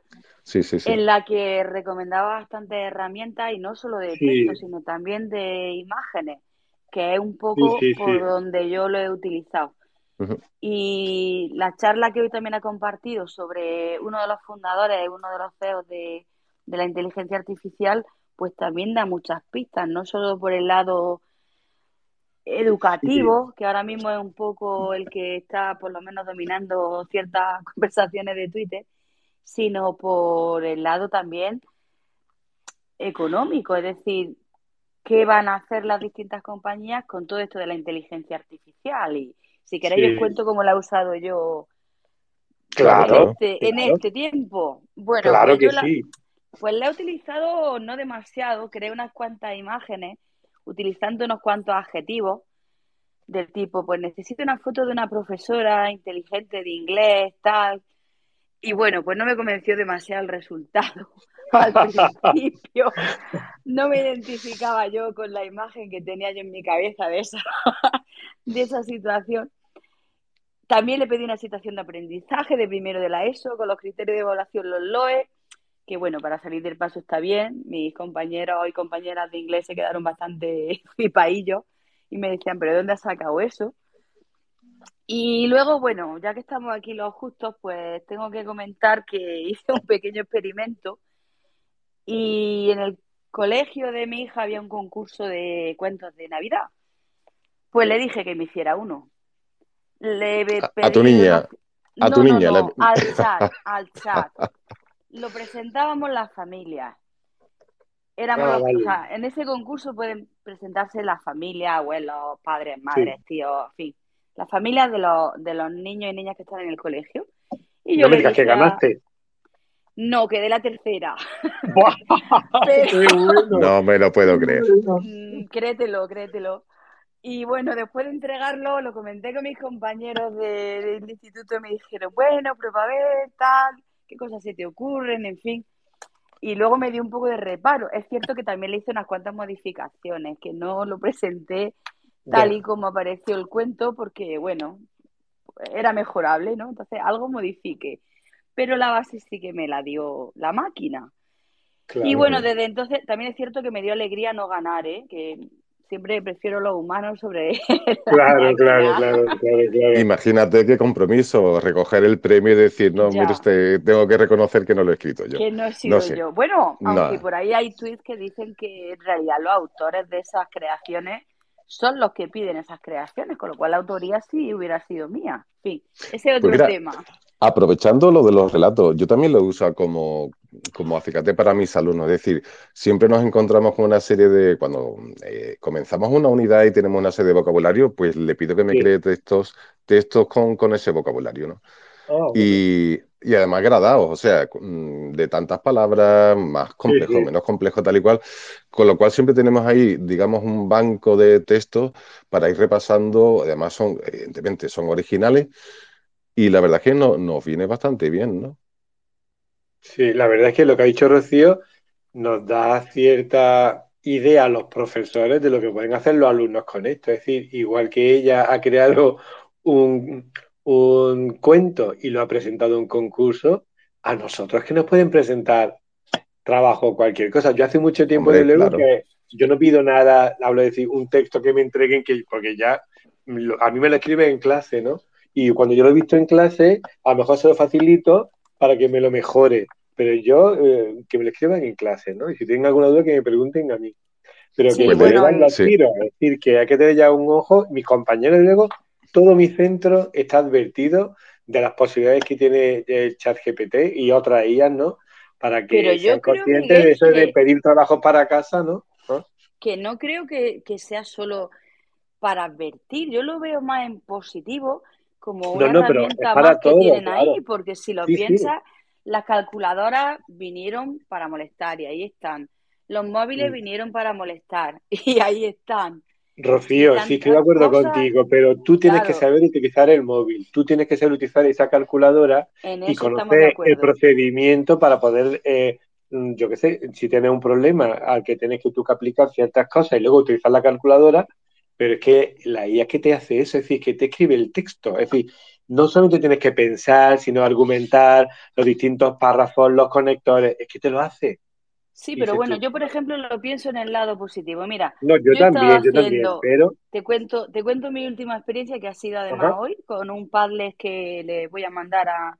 en la que recomendaba bastantes herramientas y no solo de texto, sino también de imágenes, que es un poco por donde yo lo he utilizado. Y la charla que hoy también ha compartido sobre uno de los fundadores, uno de los CEOs de, de la inteligencia artificial, pues también da muchas pistas, no solo por el lado educativo, que ahora mismo es un poco el que está por lo menos dominando ciertas conversaciones de Twitter, sino por el lado también económico, es decir, qué van a hacer las distintas compañías con todo esto de la inteligencia artificial. Y si queréis os cuento cómo la he usado yo claro, en, este, en este tiempo. Bueno, claro pues que sí. Pues la he utilizado no demasiado, creé unas cuantas imágenes utilizando unos cuantos adjetivos del tipo, pues necesito una foto de una profesora inteligente de inglés, tal. Y bueno, pues no me convenció demasiado el resultado. Al principio no me identificaba yo con la imagen que tenía yo en mi cabeza de esa, de esa situación. También le pedí una situación de aprendizaje de primero de la ESO con los criterios de evaluación, los LOE, que bueno, para salir del paso está bien. Mis compañeros y compañeras de inglés se quedaron bastante flipaillos y me decían, ¿pero de dónde has sacado eso? Y luego, bueno, ya que estamos aquí los justos, pues tengo que comentar que hice un pequeño experimento y en el colegio de mi hija había un concurso de cuentos de Navidad. Pues le dije que me hiciera uno. Le a, tu niña. A tu niña. al chat, al chat. Lo presentábamos las familias. Éramos ah, en ese concurso pueden presentarse las familias, abuelos, padres, madres, tíos, en fin las familias de los, de los niños y niñas que están en el colegio. Y yo no me digas que ganaste. No, quedé la tercera. No me lo puedo creer. Mm, créetelo, créetelo. Y bueno, después de entregarlo, lo comenté con mis compañeros del instituto y me dijeron, bueno, prueba a ver, tal, qué cosas se te ocurren, en fin. Y luego me dio un poco de reparo. Es cierto que también le hice unas cuantas modificaciones, que no lo presenté tal y como apareció el cuento, porque, bueno, era mejorable, ¿no? Entonces, algo modifique. Pero la base sí que me la dio la máquina. Y bueno, desde entonces también es cierto que me dio alegría no ganar, ¿eh? Que siempre prefiero los humanos sobre. claro, claro, claro, claro, Imagínate qué compromiso, recoger el premio y decir, no, mire usted, tengo que reconocer que no lo he escrito yo. Que no he sido yo. Bueno, aunque por ahí hay tweets que dicen que en realidad los autores de esas creaciones son los que piden esas creaciones, con lo cual la autoría sí hubiera sido mía. En fin, ese es otro pues tema. Aprovechando lo de los relatos, yo también lo uso como, como acicate para mis alumnos. Es decir, siempre nos encontramos con una serie de. Cuando eh, comenzamos una unidad y tenemos una serie de vocabulario, pues le pido que me cree textos, textos con, con ese vocabulario, ¿no? Ah, y, y además gradados, o sea, de tantas palabras, más complejo, menos complejo, tal y cual. Con lo cual siempre tenemos ahí, digamos, un banco de textos para ir repasando. Además, son, evidentemente, son originales y la verdad es que no, nos viene bastante bien, ¿no? Sí, la verdad es que lo que ha dicho Rocío nos da cierta idea a los profesores de lo que pueden hacer los alumnos con esto. Es decir, igual que ella ha creado un, un cuento y lo ha presentado en un concurso, a nosotros que nos pueden presentar trabajo o cualquier cosa. Yo hace mucho tiempo, de luego, que yo no pido nada, hablo de decir, un texto que me entreguen, que, porque ya a mí me lo escriben en clase, ¿no? Y cuando yo lo he visto en clase, a lo mejor se lo facilito para que me lo mejore. Pero yo, eh, que me lo escriban en clase, ¿no? Y si tienen alguna duda, que me pregunten a mí. Pero que me bueno, los tiros, es decir, que hay que tener ya un ojo. Mis compañeros luego todo mi centro está advertido de las posibilidades que tiene el chat GPT y otras IAS, ¿no? Para que sean conscientes de eso de pedir trabajo para casa, ¿no? Que no creo que, sea solo para advertir, yo lo veo más en positivo, como una herramienta más que tienen ahí, porque si lo piensas, las calculadoras vinieron para molestar y ahí están. Los móviles mm. vinieron para molestar y ahí están. Rocío, sí estoy de acuerdo contigo, pero tú tienes que saber utilizar el móvil, tú tienes que saber utilizar esa calculadora y conocer el procedimiento para poder, eh, mm, yo qué sé, si tienes un problema al que tienes que tú que aplicar ciertas cosas y luego utilizar la calculadora, pero es que la IA que te hace eso, es decir, que te escribe el texto, es decir, no solamente tienes que pensar, sino argumentar los distintos párrafos, los conectores, es que te lo hace. Sí, pero bueno, yo por ejemplo lo pienso en el lado positivo. Mira, no, yo, también, yo también, pero te cuento, te cuento mi última experiencia que ha sido además hoy con un padlet que le voy a mandar a,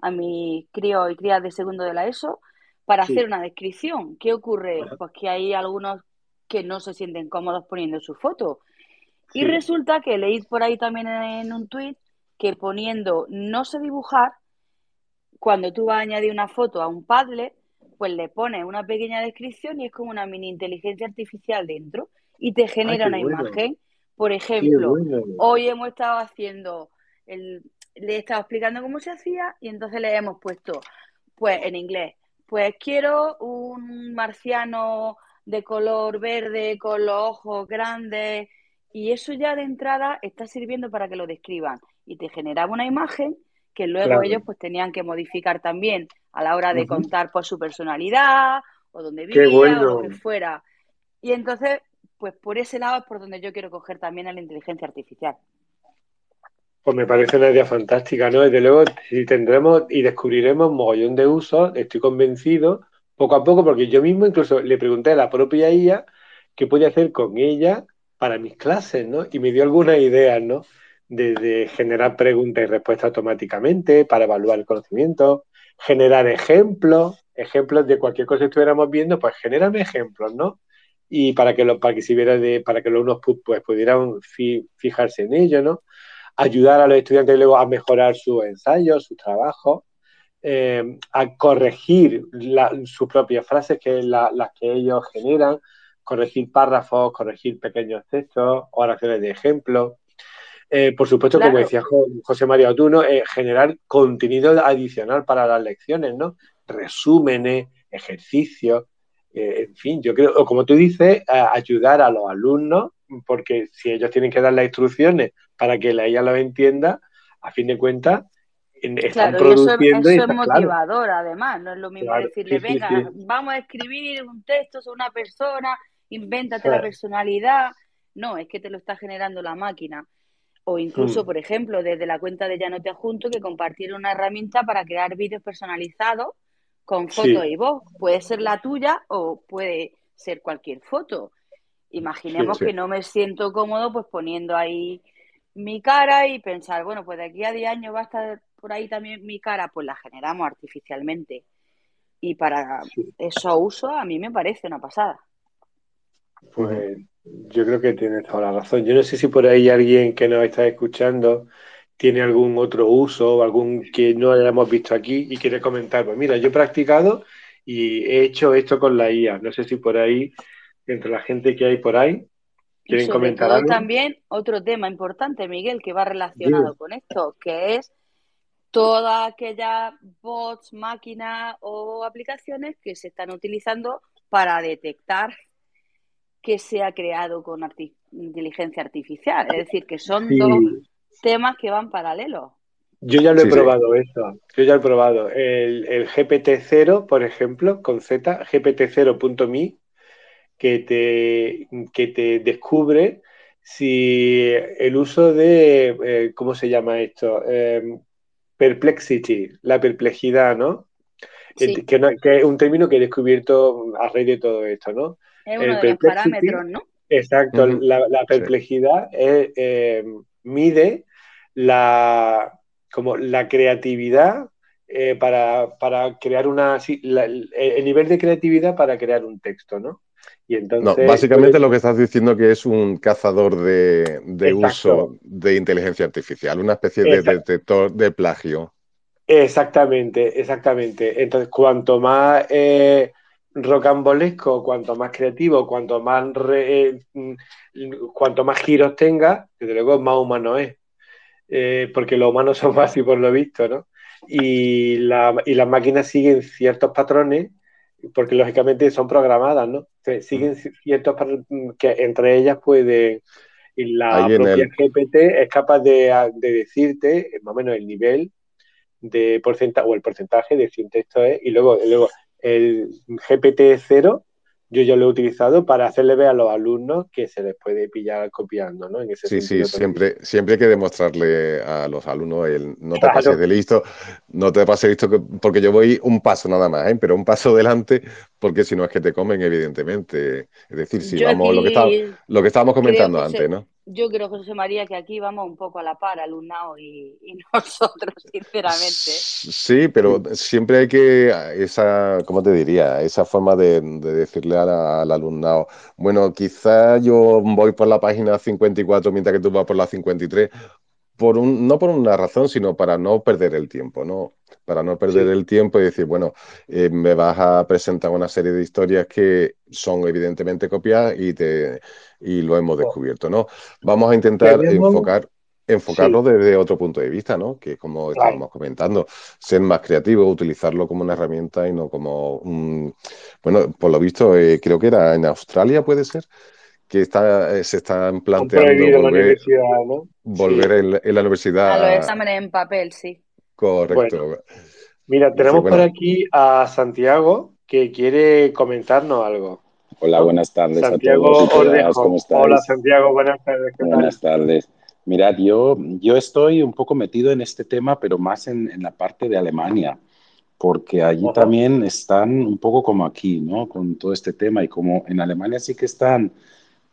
a mis críos y crías de segundo de la ESO para hacer una descripción. ¿Qué ocurre? Pues que hay algunos que no se sienten cómodos poniendo su foto. Y resulta que leí por ahí también en un tuit que poniendo no sé dibujar, cuando tú vas a añadir una foto a un Padlet, pues le pones una pequeña descripción y es como una mini inteligencia artificial dentro y te genera una imagen. Por ejemplo, hoy hemos estado haciendo, el, le he estado explicando cómo se hacía y entonces le hemos puesto, pues en inglés, pues quiero un marciano de color verde con los ojos grandes y eso ya de entrada está sirviendo para que lo describan y te generaba una imagen que luego ellos pues tenían que modificar también a la hora de contar por su personalidad o donde vivía o lo que fuera. Y entonces, pues por ese lado es por donde yo quiero coger también a la inteligencia artificial. Pues me parece una idea fantástica, ¿no? Desde luego, si tendremos y descubriremos un mogollón de usos, estoy convencido, poco a poco, porque yo mismo incluso le pregunté a la propia IA qué puede hacer con ella para mis clases, ¿no? Y me dio algunas ideas, ¿no? desde generar preguntas y respuestas automáticamente para evaluar el conocimiento, generar ejemplos, ejemplos de cualquier cosa que estuviéramos viendo, pues generan ejemplos, ¿no? Y para que, lo, para que, si de, para que los unos pues, pudieran fijarse en ello, ¿no? Ayudar a los estudiantes luego a mejorar sus ensayos, sus trabajos, eh, a corregir sus propias frases, que es las que ellos generan, corregir párrafos, corregir pequeños textos, oraciones de ejemplo. Eh, por supuesto, como decía José María Otuno, eh, generar contenido adicional para las lecciones, ¿no? Resúmenes, ejercicios, en fin, yo creo, o como tú dices, ayudar a los alumnos, porque si ellos tienen que dar las instrucciones para que ella lo entienda, a fin de cuentas, claro, produciendo. eso, es motivador, además. No es lo mismo decirle, venga, vamos a escribir un texto sobre una persona, invéntate la personalidad. No, es que te lo está generando la máquina. O incluso, hmm. por ejemplo, desde la cuenta de Ya no te junto, que compartieron una herramienta para crear vídeos personalizados con foto y voz. Puede ser la tuya o puede ser cualquier foto. Imaginemos que no me siento cómodo pues poniendo ahí mi cara y pensar, bueno, pues de aquí a 10 años va a estar por ahí también mi cara, pues la generamos artificialmente. Y para eso uso a mí me parece una pasada. Pues yo creo que tienes toda la razón. Yo no sé si por ahí alguien que nos está escuchando tiene algún otro uso o algún que no hayamos visto aquí y quiere comentar. Pues mira, yo he practicado y he hecho esto con la IA. No sé si por ahí, entre la gente que hay por ahí, quieren comentar algo. También otro tema importante, Miguel, que va relacionado con esto, que es todas aquellas bots, máquinas o aplicaciones que se están utilizando para detectar que se ha creado con inteligencia artificial. Es decir, que son dos temas que van paralelos. Yo ya lo he probado eso. Yo ya lo he probado. El, GPT-0, por ejemplo, con Z, GPT-0.me, que te, que te descubre si el uso de, eh, ¿cómo se llama esto? Eh, perplexity, la perplejidad, ¿no? Que, es un término que he descubierto a raíz de todo esto, ¿no? Es uno de los parámetros, ¿no? Exacto, la, perplejidad eh, mide la, como la creatividad eh, para, crear una... el nivel de creatividad para crear un texto, ¿no? Y entonces, no, básicamente pues lo que estás diciendo que es un cazador de, uso de inteligencia artificial, una especie de detector de plagio. Exactamente, exactamente. Entonces, cuanto más eh, rocambolesco, cuanto más creativo, cuanto más, eh, mm, cuanto más giros tenga, desde luego más humano es. Eh, porque los humanos son así por lo visto, ¿no? Y, la, y las máquinas siguen ciertos patrones porque lógicamente son programadas, ¿no? siguen ciertos que entre ellas puede y la propia GPT es capaz de, decirte más o menos el nivel de porcentaje o el porcentaje de si un texto es y luego, luego el GPT 0 yo ya lo he utilizado para hacerle ver a los alumnos que se les puede pillar copiando, ¿no? sí, sí, siempre, siempre hay que demostrarle a los alumnos el no te pases de listo, no te pases de listo porque yo voy un paso nada más, ¿eh? pero un paso delante porque si no es que te comen, evidentemente. Es decir, si vamos, lo que, lo que estábamos comentando antes, ¿no? Yo creo, José María, que aquí vamos un poco a la par, alumnado y, nosotros, sinceramente. Sí, pero siempre hay que, esa, ¿cómo te diría? Esa forma de, decirle al, alumnado, bueno, quizá yo voy por la página 54 mientras que tú vas por la 53, por un, no por una razón, sino para no perder el tiempo, ¿no? Para no perder el tiempo y decir, bueno, eh, me vas a presentar una serie de historias que son evidentemente copiadas y, te, y lo hemos oh. descubierto, ¿no? Vamos a intentar enfocar enfocarlo desde otro punto de vista, ¿no? Que como estábamos comentando, ser más creativo, utilizarlo como una herramienta y no como un... Bueno, por lo visto, eh, creo que era en Australia, puede ser, que está, eh, se están planteando volver, volver en, la universidad. A los exámenes en papel, sí. Correcto. mira, tenemos por aquí a Santiago que quiere comentarnos algo. Hola, buenas tardes Santiago a todos. ¿Cómo estáis? Hola, Santiago, buenas tardes. buenas tardes. Mirad, yo, yo estoy un poco metido en este tema, pero más en, en la parte de Alemania, porque allí también están un poco como aquí, ¿no? Con todo este tema y como en Alemania sí que están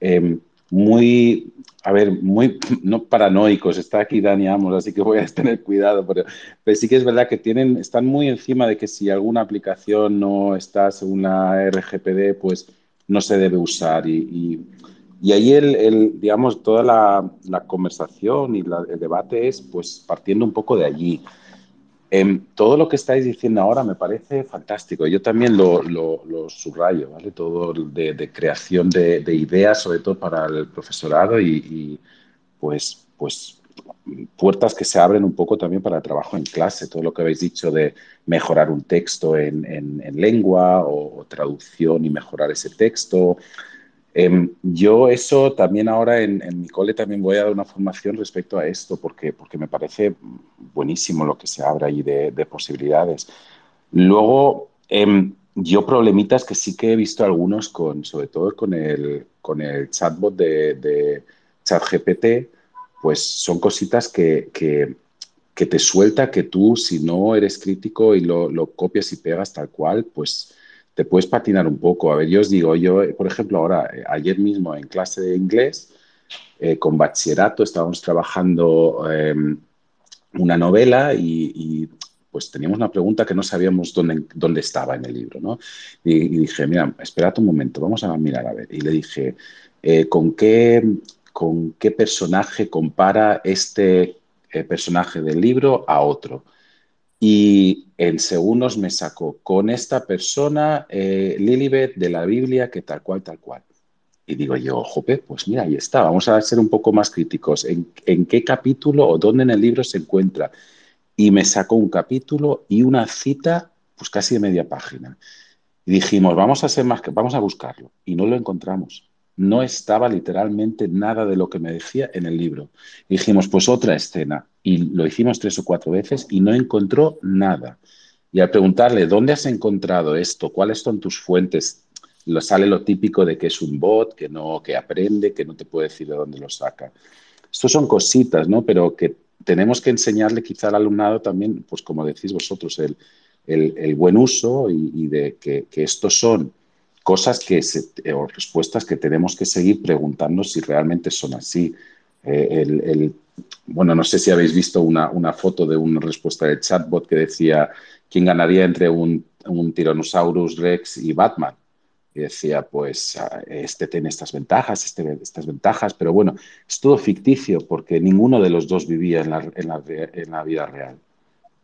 Em, muy, a ver, muy, no paranoicos. Está aquí Dani Amos, así que voy a tener cuidado. Pero, pero, sí que es verdad que tienen, están muy encima de que si alguna aplicación no está según la RGPD, pues no se debe usar. Y, y, ahí, el, el, digamos, toda la, la conversación y el debate es pues partiendo un poco de allí. Em, todo lo que estáis diciendo ahora me parece fantástico. Yo también lo, subrayo, ¿vale? Todo de, creación de, ideas, sobre todo para el profesorado y, pues, pues puertas que se abren un poco también para el trabajo en clase. Todo lo que habéis dicho de mejorar un texto en, lengua o, traducción y mejorar ese texto. Em, yo eso también ahora en, mi cole también voy a dar una formación respecto a esto porque, porque me parece buenísimo lo que se abre ahí de, posibilidades. Luego, em, yo problemitas que sí que he visto algunos con, sobre todo con el, con el chatbot de, de ChatGPT, pues son cositas que, que, que, te suelta que tú, si no eres crítico y lo, lo copias y pegas tal cual, pues te puedes patinar un poco. A ver, yo os digo, yo, por ejemplo, ahora, eh, ayer mismo en clase de inglés, eh, con bachillerato, estábamos trabajando em, una novela y, pues teníamos una pregunta que no sabíamos dónde, dónde estaba en el libro, ¿no? Y, dije, mira, espérate un momento, vamos a mirar a ver. Y le dije, eh, ¿con, qué, ¿con qué personaje compara este personaje del libro a otro? Y en segundos me sacó con esta persona, eh, Lilibet, de la Biblia, que tal cual, tal cual. Y digo yo, jope, pues mira, ahí está, vamos a ser un poco más críticos. ¿En, qué capítulo o dónde en el libro se encuentra? Y me sacó un capítulo y una cita, pues casi de media página. Y dijimos, vamos a ser más, vamos a buscarlo. Y no lo encontramos no estaba literalmente nada de lo que me decía en el libro. dijimos, pues otra escena. Y lo hicimos tres o cuatro veces y no encontró nada. Y al preguntarle, ¿dónde has encontrado esto? ¿Cuáles son tus fuentes? Lo, sale lo típico de que es un bot, que no, que aprende, que no te puede decir de dónde lo saca. Estos son cositas, ¿no? Pero que tenemos que enseñarle quizá al alumnado también, pues como decís vosotros, el, buen uso y, de que, que estos son cosas que o respuestas que tenemos que seguir preguntando si realmente son así. Eh, el, bueno, no sé si habéis visto una, una, foto de una respuesta de chatbot que decía quién ganaría entre un, un Tyrannosaurus Rex y Batman. Y decía, pues ah, este tiene estas ventajas, este, estas ventajas, pero bueno, es todo ficticio porque ninguno de los dos vivía en la, en la, en la vida real.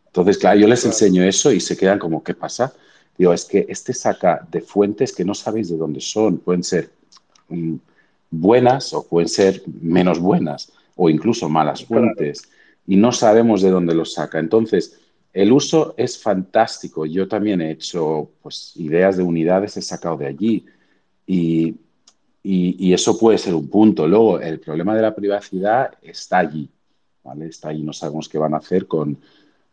Entonces, claro, yo les enseño eso y se quedan como, ¿qué pasa? Digo, es que este saca de fuentes que no sabéis de dónde son. Pueden ser mm, buenas o pueden ser menos buenas o incluso malas fuentes y no sabemos de dónde los saca. Entonces, el uso es fantástico. Yo también he hecho pues, ideas de unidades, he sacado de allí y, y, eso puede ser un punto. Luego, el problema de la privacidad está allí. ¿vale? Está allí, no sabemos qué van a hacer con,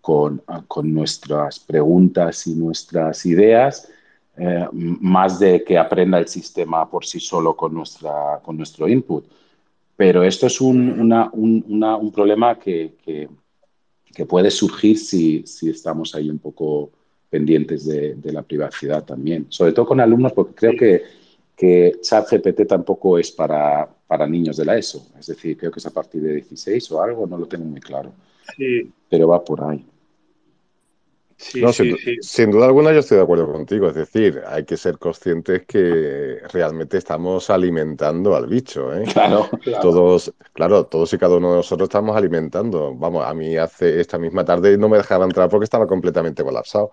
con, nuestras preguntas y nuestras ideas, eh, más de que aprenda el sistema por sí solo con, nuestra, con nuestro input. Pero esto es un, un, problema que, que, puede surgir si, si, estamos ahí un poco pendientes de, de, la privacidad también. Sobre todo con alumnos, porque creo que, que ChatGPT tampoco es para, para niños de la ESO. Es decir, creo que es a partir de 16 o algo, no lo tengo muy claro. Sí. Pero va por ahí no, sin, duda alguna yo estoy de acuerdo contigo. Es decir, hay que ser conscientes que realmente estamos alimentando al bicho. ¿eh? Claro, Todos, claro, todos y cada uno de nosotros estamos alimentando. Vamos, a mí hace esta misma tarde no me dejaba entrar porque estaba completamente colapsado.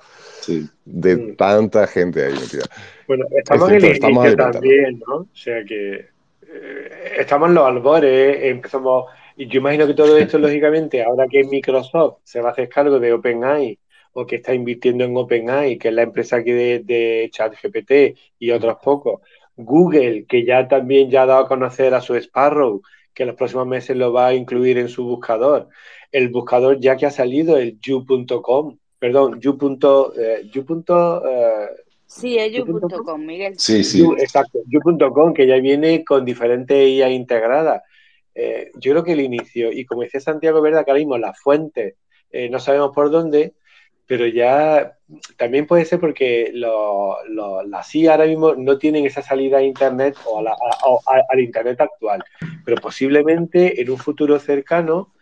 De mm. tanta gente ahí metida. Bueno, estamos en el inicio también, ¿no? O sea que eh, estamos en los albores, empezamos... Y yo imagino que todo esto, lógicamente, ahora que Microsoft se va a hacer cargo de OpenAI o que está invirtiendo en OpenAI, que es la empresa que de, de ChatGPT y otros pocos. Google, que ya también ya ha dado a conocer a su Sparrow, que en los próximos meses lo va a incluir en su buscador. El buscador ya que ha salido, el you.com, perdón, you. Eh, eh, sí, es you.com, Miguel. Sí, sí. exacto, you.com, que ya viene con diferentes IA integradas. Eh, yo creo que el inicio, y como decía Santiago, verdad que ahora mismo las fuentes no sabemos por dónde, pero ya también puede ser porque lo, las CIA ahora mismo no tienen esa salida a Internet o, al Internet actual, pero posiblemente en un futuro cercano,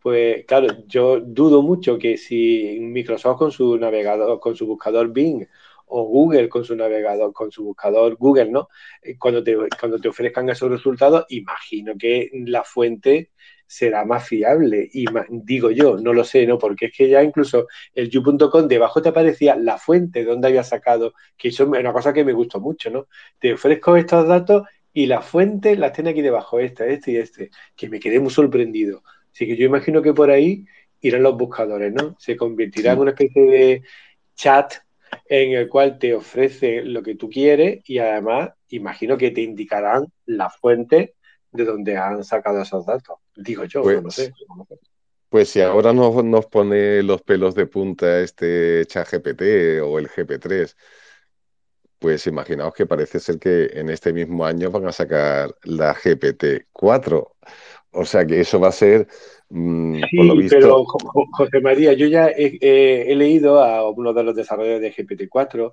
pues claro, yo dudo mucho que si Microsoft con su navegador, con su buscador Bing o Google con su navegador, con su buscador Google, ¿no? Eh, cuando te, cuando te ofrezcan esos resultados, imagino que la fuente será más fiable. Y digo yo, no lo sé, ¿no? Porque es que ya incluso el you.com debajo te aparecía la fuente donde había sacado, que eso es una cosa que me gustó mucho, ¿no? Te ofrezco estos datos y la fuente las tiene aquí debajo, esta, este y este, que me quedé muy sorprendido. Así que yo imagino que por ahí irán los buscadores, ¿no? Se convertirá en una especie de chat en el cual te ofrece lo que tú quieres y además imagino que te indicarán la fuente de donde han sacado esos datos. Digo yo, pues, no, sé, Pues si ahora nos, nos, pone los pelos de punta este ChatGPT o el GP3, pues imaginaos que parece ser que en este mismo año van a sacar la GPT-4. O sea que eso va a ser Mm, sí, pero José María, yo ya he, leído a uno de los desarrolladores de GPT-4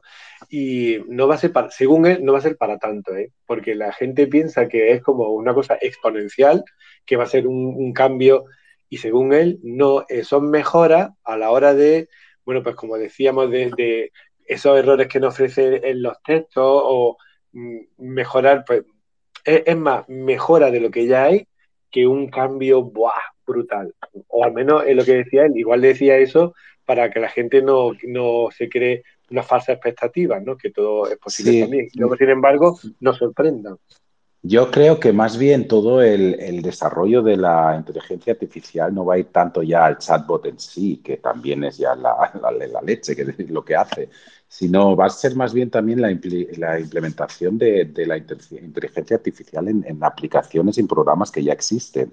y no va a ser para, según él, no va a ser para tanto, ¿eh? porque la gente piensa que es como una cosa exponencial, que va a ser un, cambio y según él, no, son mejoras a la hora de, bueno, pues como decíamos, de, esos errores que nos ofrece en los textos o mm, mejorar, pues es, más, mejora de lo que ya hay que un cambio ¡buah! Brutal. O al menos es lo que decía él. Igual decía eso para que la gente no, se cree una falsa expectativa, ¿no? Que todo es posible también. Luego, sin embargo, nos sorprendan. Yo creo que más bien todo el, desarrollo de la inteligencia artificial no va a ir tanto ya al chatbot en sí, que también es ya la, la, leche, que es lo que hace, sino va a ser más bien también la, implementación de, la inteligencia artificial en, en, aplicaciones y en programas que ya existen.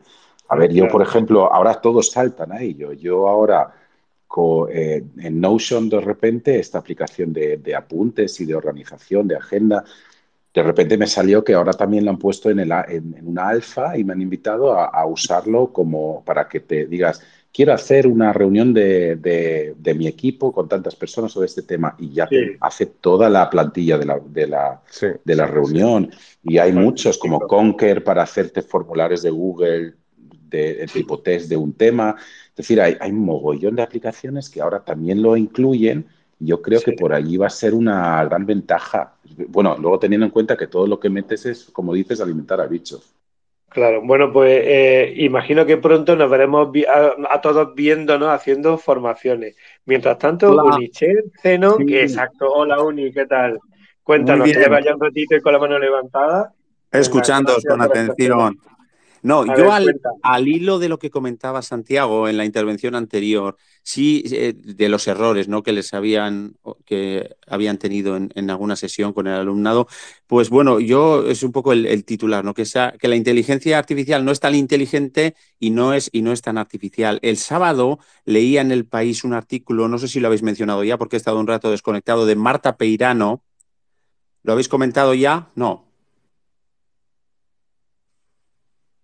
A ver, yo, por ejemplo, ahora todos saltan a ello. Yo ahora eh, en Notion, de repente, esta aplicación de, apuntes y de organización, de agenda, de repente me salió que ahora también lo han puesto en, el, en, una alfa y me han invitado a, usarlo como para que te digas, quiero hacer una reunión de, mi equipo con tantas personas sobre este tema y ya hace toda la plantilla de la, de la, de la reunión. Y hay muchos como Conquer para hacerte formularios de Google de, tipo test de un tema. Es decir, hay, un mogollón de aplicaciones que ahora también lo incluyen. Yo creo que por allí va a ser una gran ventaja. Bueno, luego teniendo en cuenta que todo lo que metes es, como dices, alimentar a bichos. Claro, bueno, pues eh, imagino que pronto nos veremos a, todos viéndonos haciendo formaciones. Mientras tanto, Unichel, Zeno, exacto, hola Uni, ¿qué tal? Cuéntanos, que vaya un ratito y con la mano levantada. Escuchándoos con atención. No, yo al, hilo de lo que comentaba Santiago en la intervención anterior, sí, eh, de los errores ¿no? que les habían, que habían tenido en, alguna sesión con el alumnado, pues bueno, yo es un poco el, titular, ¿no? Que, que la inteligencia artificial no es tan inteligente y no, es, y no es tan artificial. El sábado leía en El País un artículo, no sé si lo habéis mencionado ya porque he estado un rato desconectado, de Marta Peirano. ¿Lo habéis comentado ya? No.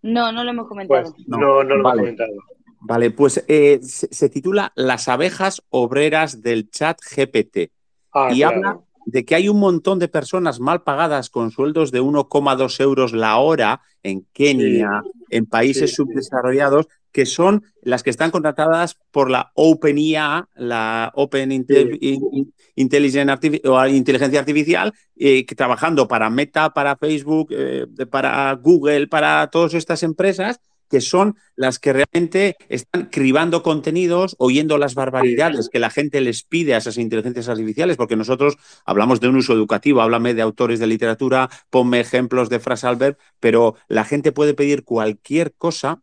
No, no lo hemos comentado. Pues, no, no, lo hemos comentado. Vale, pues eh, se, titula Las abejas obreras del chat GPT. Ah, y habla de que hay un montón de personas mal pagadas con sueldos de 1,2 euros la hora en Kenia, en países subdesarrollados, que son las que están contratadas por la OpenIA, la Open Inteligencia Artificial, eh, trabajando para Meta, para Facebook, eh, para Google, para todas estas empresas que son las que realmente están cribando contenidos, oyendo las barbaridades que la gente les pide a esas inteligencias artificiales, porque nosotros hablamos de un uso educativo, háblame de autores de literatura, ponme ejemplos de Fras Albert, pero la gente puede pedir cualquier cosa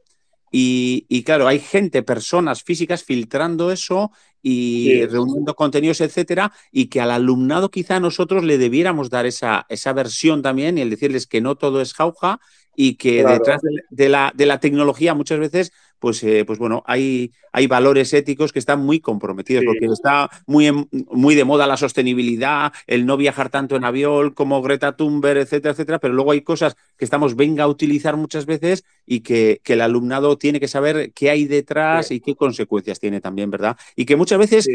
y, claro, hay gente, personas físicas filtrando eso y reuniendo contenidos, etcétera, y que al alumnado quizá nosotros le debiéramos dar esa, esa versión también y el decirles que no todo es jauja y que detrás de, la, de la tecnología muchas veces pues, eh, pues bueno, hay, hay valores éticos que están muy comprometidos, porque está muy, muy de moda la sostenibilidad, el no viajar tanto en avión como Greta Thunberg, etcétera, etcétera, pero luego hay cosas que estamos venga a utilizar muchas veces y que, el alumnado tiene que saber qué hay detrás y qué consecuencias tiene también, ¿verdad? Y que muchas veces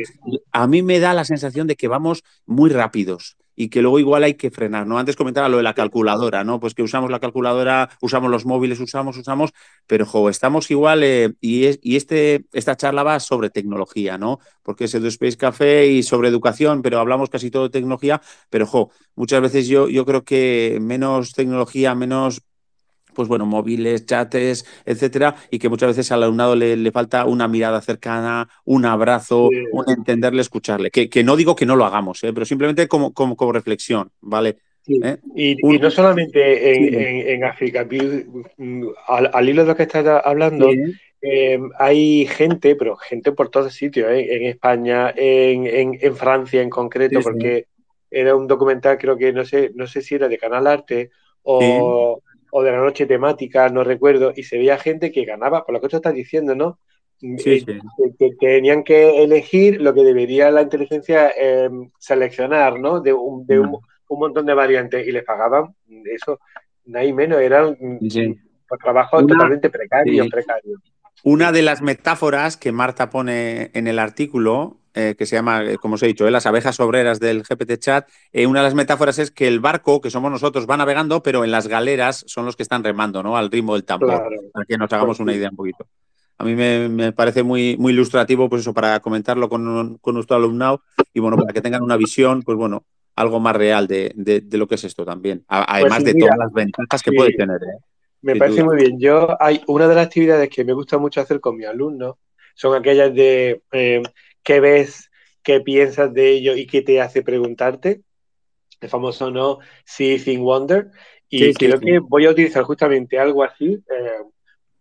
a mí me da la sensación de que vamos muy rápidos y que luego igual hay que frenar, ¿no? Antes comentaba lo de la calculadora, ¿no? Pues que usamos la calculadora, usamos los móviles, usamos, usamos, pero jo, estamos igual eh, y, es, y este, esta charla va sobre tecnología, ¿no? Porque es el Space Café y sobre educación, pero hablamos casi todo de tecnología, pero jo, muchas veces yo, yo creo que menos tecnología, menos pues bueno, móviles, chates, etcétera, y que muchas veces al alumnado le, falta una mirada cercana, un abrazo, un entenderle, escucharle. Que, no digo que no lo hagamos, ¿eh? pero simplemente como, como, como reflexión, ¿vale? ¿Eh? Y, no solamente en, África, al, hilo de lo que estás hablando, eh, hay gente, pero gente por todos sitios, en España, en, Francia en concreto, porque era un documental, creo que no sé, no sé si era de Canal Arte o, o de la noche temática, no recuerdo, y se veía gente que ganaba, por lo que tú estás diciendo, ¿no? Eh, que, tenían que elegir lo que debería la inteligencia em, seleccionar, ¿no? De, un, de un, montón de variantes y les pagaban eso, hay menos, eran trabajos totalmente precarios, precarios. Una de las metáforas que Marta pone en el artículo eh, que se llama, eh, como os he dicho, eh, las abejas obreras del GPT chat, una de las metáforas es que el barco, que somos nosotros, va navegando, pero en las galeras son los que están remando, ¿no? Al ritmo del tambor, para que nos hagamos pues una idea un poquito. A mí me, parece muy, muy ilustrativo, pues eso, para comentarlo con, nuestro alumnado y bueno, para que tengan una visión, pues bueno, algo más real de, lo que es esto también, pues además de todas las ventajas que puede tener. Me parece muy bien. Yo hay una de las actividades que me gusta mucho hacer con mis alumnos son aquellas de qué ves, qué piensas de ello y qué te hace preguntarte. El famoso no See, Think, Wonder. Y creo que voy a utilizar justamente algo así, eh,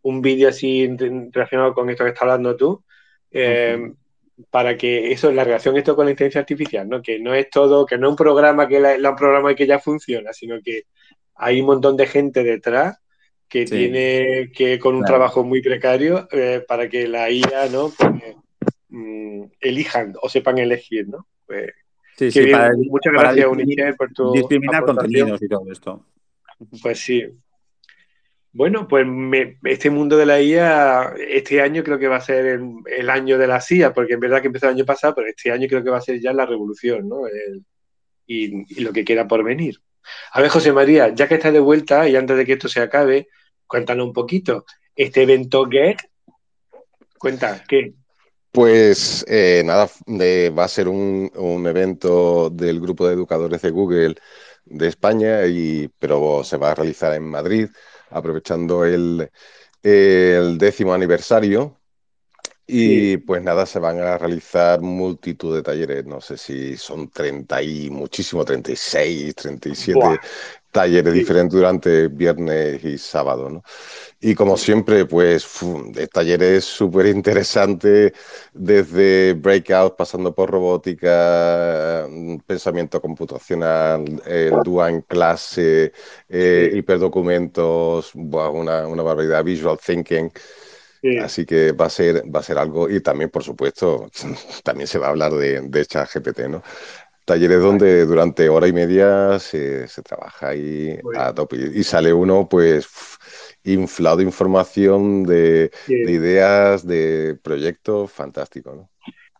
un vídeo así relacionado con esto que estás hablando tú, eh, para que eso, la relación esto con la inteligencia artificial, ¿no? Que no es todo, que no es un programa que la, un programa que ya funciona, sino que hay un montón de gente detrás que tiene que con un trabajo muy precario eh, para que la IA, ¿no? Pues, Mm, elijan o sepan elegir, ¿no? Pues, sí, sí, muchas gracias, Unichel, por tu. Discriminar contenidos y todo esto. Pues sí. Bueno, pues este mundo de la IA, este año creo que va a ser el, año de la CIA, porque en verdad que empezó el año pasado, pero este año creo que va a ser ya la revolución, ¿no? y, lo que queda por venir. A ver, José María, ya que estás de vuelta y antes de que esto se acabe, cuéntanos un poquito. Este evento GET, cuenta, ¿qué? Pues eh, nada, va a ser un, evento del grupo de educadores de Google de España, y, pero se va a realizar en Madrid, aprovechando el, décimo aniversario. Y pues nada, se van a realizar multitud de talleres, no sé si son 30 y muchísimo, 36, 37 talleres diferentes durante viernes y sábado, ¿no? Y como siempre, pues talleres súper interesantes, desde breakout, pasando por robótica, pensamiento computacional, el DUA en clase, eh, hiperdocumentos, una, una barbaridad, visual thinking. Así que va a ser, va a ser algo, y también, por supuesto, también se va a hablar de, de ChatGPT, ¿no? Talleres donde durante hora y media se, trabaja ahí a tope. Y sale uno, pues, inflado de información, de, ideas, de proyectos, fantástico, ¿no?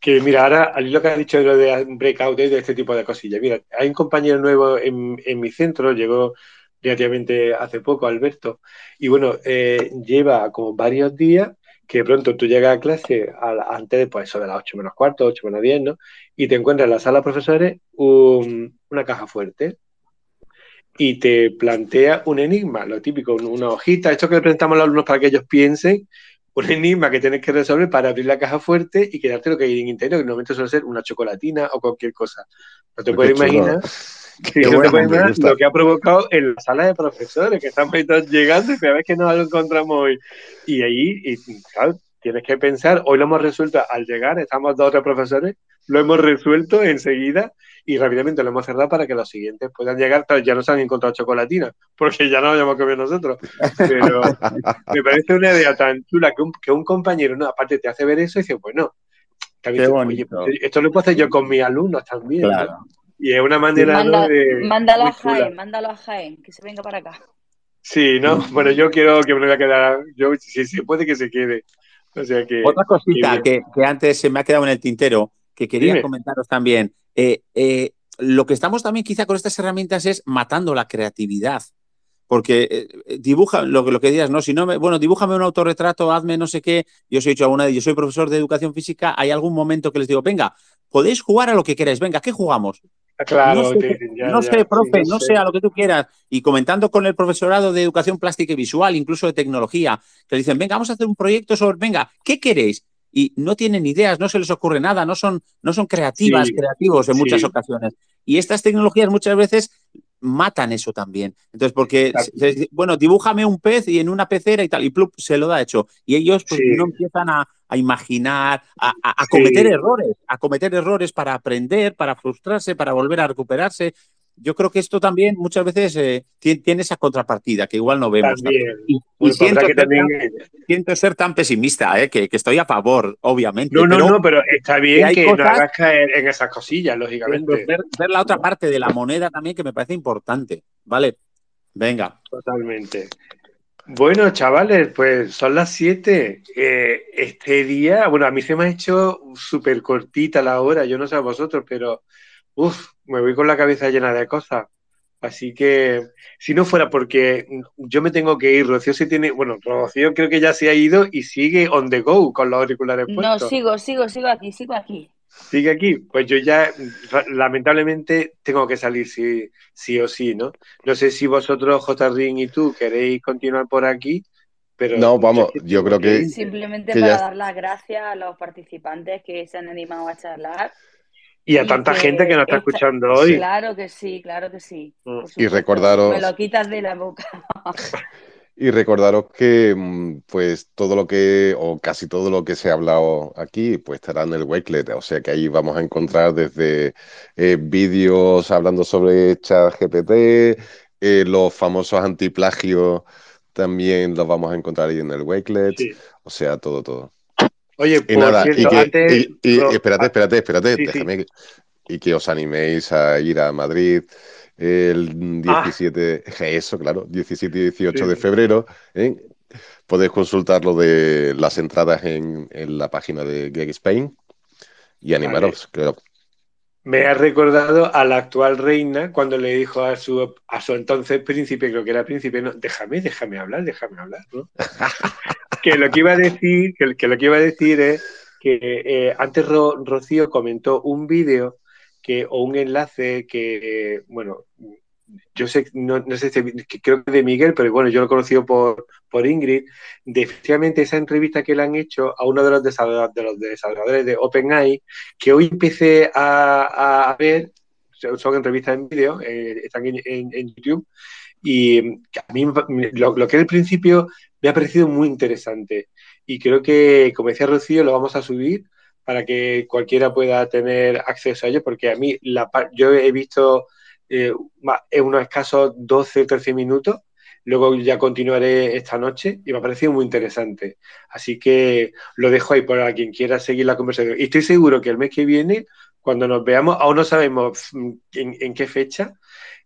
Que mira, ahora lo que has dicho de lo de breakout de este tipo de cosillas. Mira, hay un compañero nuevo en, mi centro, llegó relativamente hace poco, Alberto, y bueno, eh, lleva como varios días que pronto tú llegas a clase antes de pues, eso de las 8 menos cuarto, 8 menos 10, ¿no? Y te encuentras en la sala de profesores una caja fuerte y te plantea un enigma, lo típico, una hojita, esto que le presentamos a los alumnos para que ellos piensen, un enigma que tienes que resolver para abrir la caja fuerte y quedarte lo que hay en interior, que normalmente suele ser una chocolatina o cualquier cosa. No te puedes imaginar lo que ha provocado en la sala de profesores, que están llegando y vez que nos lo encontramos hoy. Y ahí, y, claro, tienes que pensar, hoy lo hemos resuelto al llegar, estamos dos o tres profesores, lo hemos resuelto enseguida y rápidamente lo hemos cerrado para que los siguientes puedan llegar. Ya no se han encontrado chocolatina, porque ya no lo habíamos comido nosotros. Pero me parece una idea tan chula que un, que un compañero, no, aparte te hace ver eso y dice, bueno, pues, esto lo puedo hacer yo con mis alumnos también. Y es una manera de. Mándalo a Jaén, mándalo a Jaén, que se venga para acá. Sí, ¿no? Bueno, yo quiero que me lo voy a quedar. Yo, si se puede que se quede. O sea que. Otra cosita que, antes se me ha quedado en el tintero, que quería comentaros también. Eh, eh, lo que estamos también quizá con estas herramientas es matando la creatividad. Porque eh, dibuja lo, lo que digas, no, si no me, bueno, dibújame un autorretrato, hazme no sé qué. Yo soy hecho una yo soy profesor de educación física, hay algún momento que les digo, venga, podéis jugar a lo que queráis, venga, ¿qué jugamos? Claro, no sé, profe, no, sé. a lo que tú quieras. Y comentando con el profesorado de educación plástica y visual, incluso de tecnología, que dicen, venga, vamos a hacer un proyecto sobre, venga, ¿qué queréis? Y no tienen ideas, no se les ocurre nada, no son, no son creativas, creativos en muchas ocasiones. Y estas tecnologías muchas veces matan eso también. Entonces, porque, bueno, dibújame un pez y en una pecera y tal, y plup, se lo da hecho. Y ellos pues, no empiezan a, imaginar, a, cometer errores, a cometer errores para aprender, para frustrarse, para volver a recuperarse yo creo que esto también muchas veces eh, tiene, esa contrapartida que igual no vemos. Y, siento, ser tan pesimista, eh, que, estoy a favor, obviamente. No, no, no, pero está bien que, no hagas caer en esas cosillas, lógicamente. Ver, la otra parte de la moneda también que me parece importante, ¿vale? Venga. Totalmente. Bueno, chavales, pues son las 7. Eh, este día, bueno, a mí se me ha hecho súper cortita la hora, yo no sé a vosotros, pero Uf, me voy con la cabeza llena de cosas. Así que, si no fuera porque yo me tengo que ir, Rocío se tiene, bueno, Rocío creo que ya se ha ido y sigue on the go con los auriculares puestos. No, sigo, sigo, sigo aquí, sigo aquí. Sigue aquí. Pues yo ya, lamentablemente, tengo que salir sí, sí o sí, ¿no? No sé si vosotros, J. Ring y tú, queréis continuar por aquí, pero... No, vamos, yo creo que... Simplemente para dar las gracias a los participantes que se han animado a charlar y a tanta gente que nos está escuchando hoy. Claro que sí, claro que sí. Mm. Y recordaros. Me lo quitas de la boca. y recordaros que, mm, pues, todo lo que, o casi todo lo que se ha hablado aquí, pues estará en el Wakelet. O sea que ahí vamos a encontrar desde eh, vídeos hablando sobre ChatGPT, eh, los famosos antiplagios también los vamos a encontrar ahí en el Wakelet. O sea, todo, todo. Oye, y nada, y, que, y, espérate, espérate, espérate, déjame y que os animéis a ir a Madrid el 17, ah. eso, claro, 17 y 18 de febrero. ¿eh? Podéis consultar lo de las entradas en, la página de Greg Spain y animaros, creo. Me ha recordado a la actual reina cuando le dijo a su, a su entonces príncipe, creo que era príncipe, no, déjame, déjame hablar, déjame hablar, ¿no? que lo que iba a decir, que, lo que iba a decir es que eh, antes Rocío comentó un vídeo que, o un enlace que, bueno, yo sé, no, sé si creo que de Miguel, pero bueno, yo lo he conocido por, por Ingrid, de efectivamente esa entrevista que le han hecho a uno de los desarrolladores de, los desarrolladores de OpenAI, que hoy empecé a, ver, son entrevistas en vídeo, eh, están en, YouTube, y a mí lo, lo, que era el principio me ha parecido muy interesante. Y creo que, como decía Rocío, lo vamos a subir para que cualquiera pueda tener acceso a ello, porque a mí la, yo he visto eh, en unos escasos 12 o 13 minutos, luego ya continuaré esta noche y me ha parecido muy interesante. Así que lo dejo ahí para quien quiera seguir la conversación. Y estoy seguro que el mes que viene, cuando nos veamos, aún no sabemos mm, en qué fecha,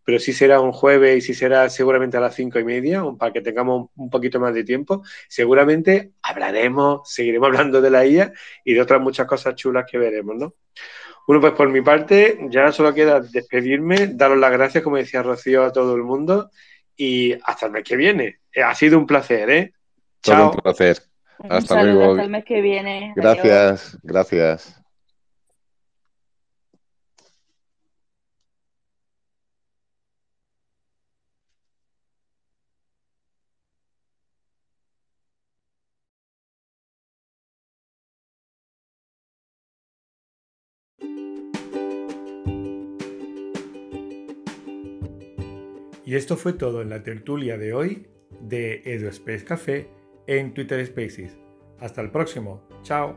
pero sí será un jueves y sí será seguramente a las cinco y media, para que tengamos un poquito más de tiempo. Seguramente hablaremos, seguiremos hablando de la IA y de otras muchas cosas chulas que veremos, ¿no? Bueno, pues por mi parte, ya solo queda despedirme, daros las gracias, como decía Rocío, a todo el mundo y hasta el mes que viene. Eh, ha sido un placer, ¿eh? Chao. un placer. Hasta luego. Hasta el mes que viene. Gracias, gracias. Y esto fue todo en la tertulia de hoy de EduSpace Café en Twitter Spaces. Hasta el próximo. Chao.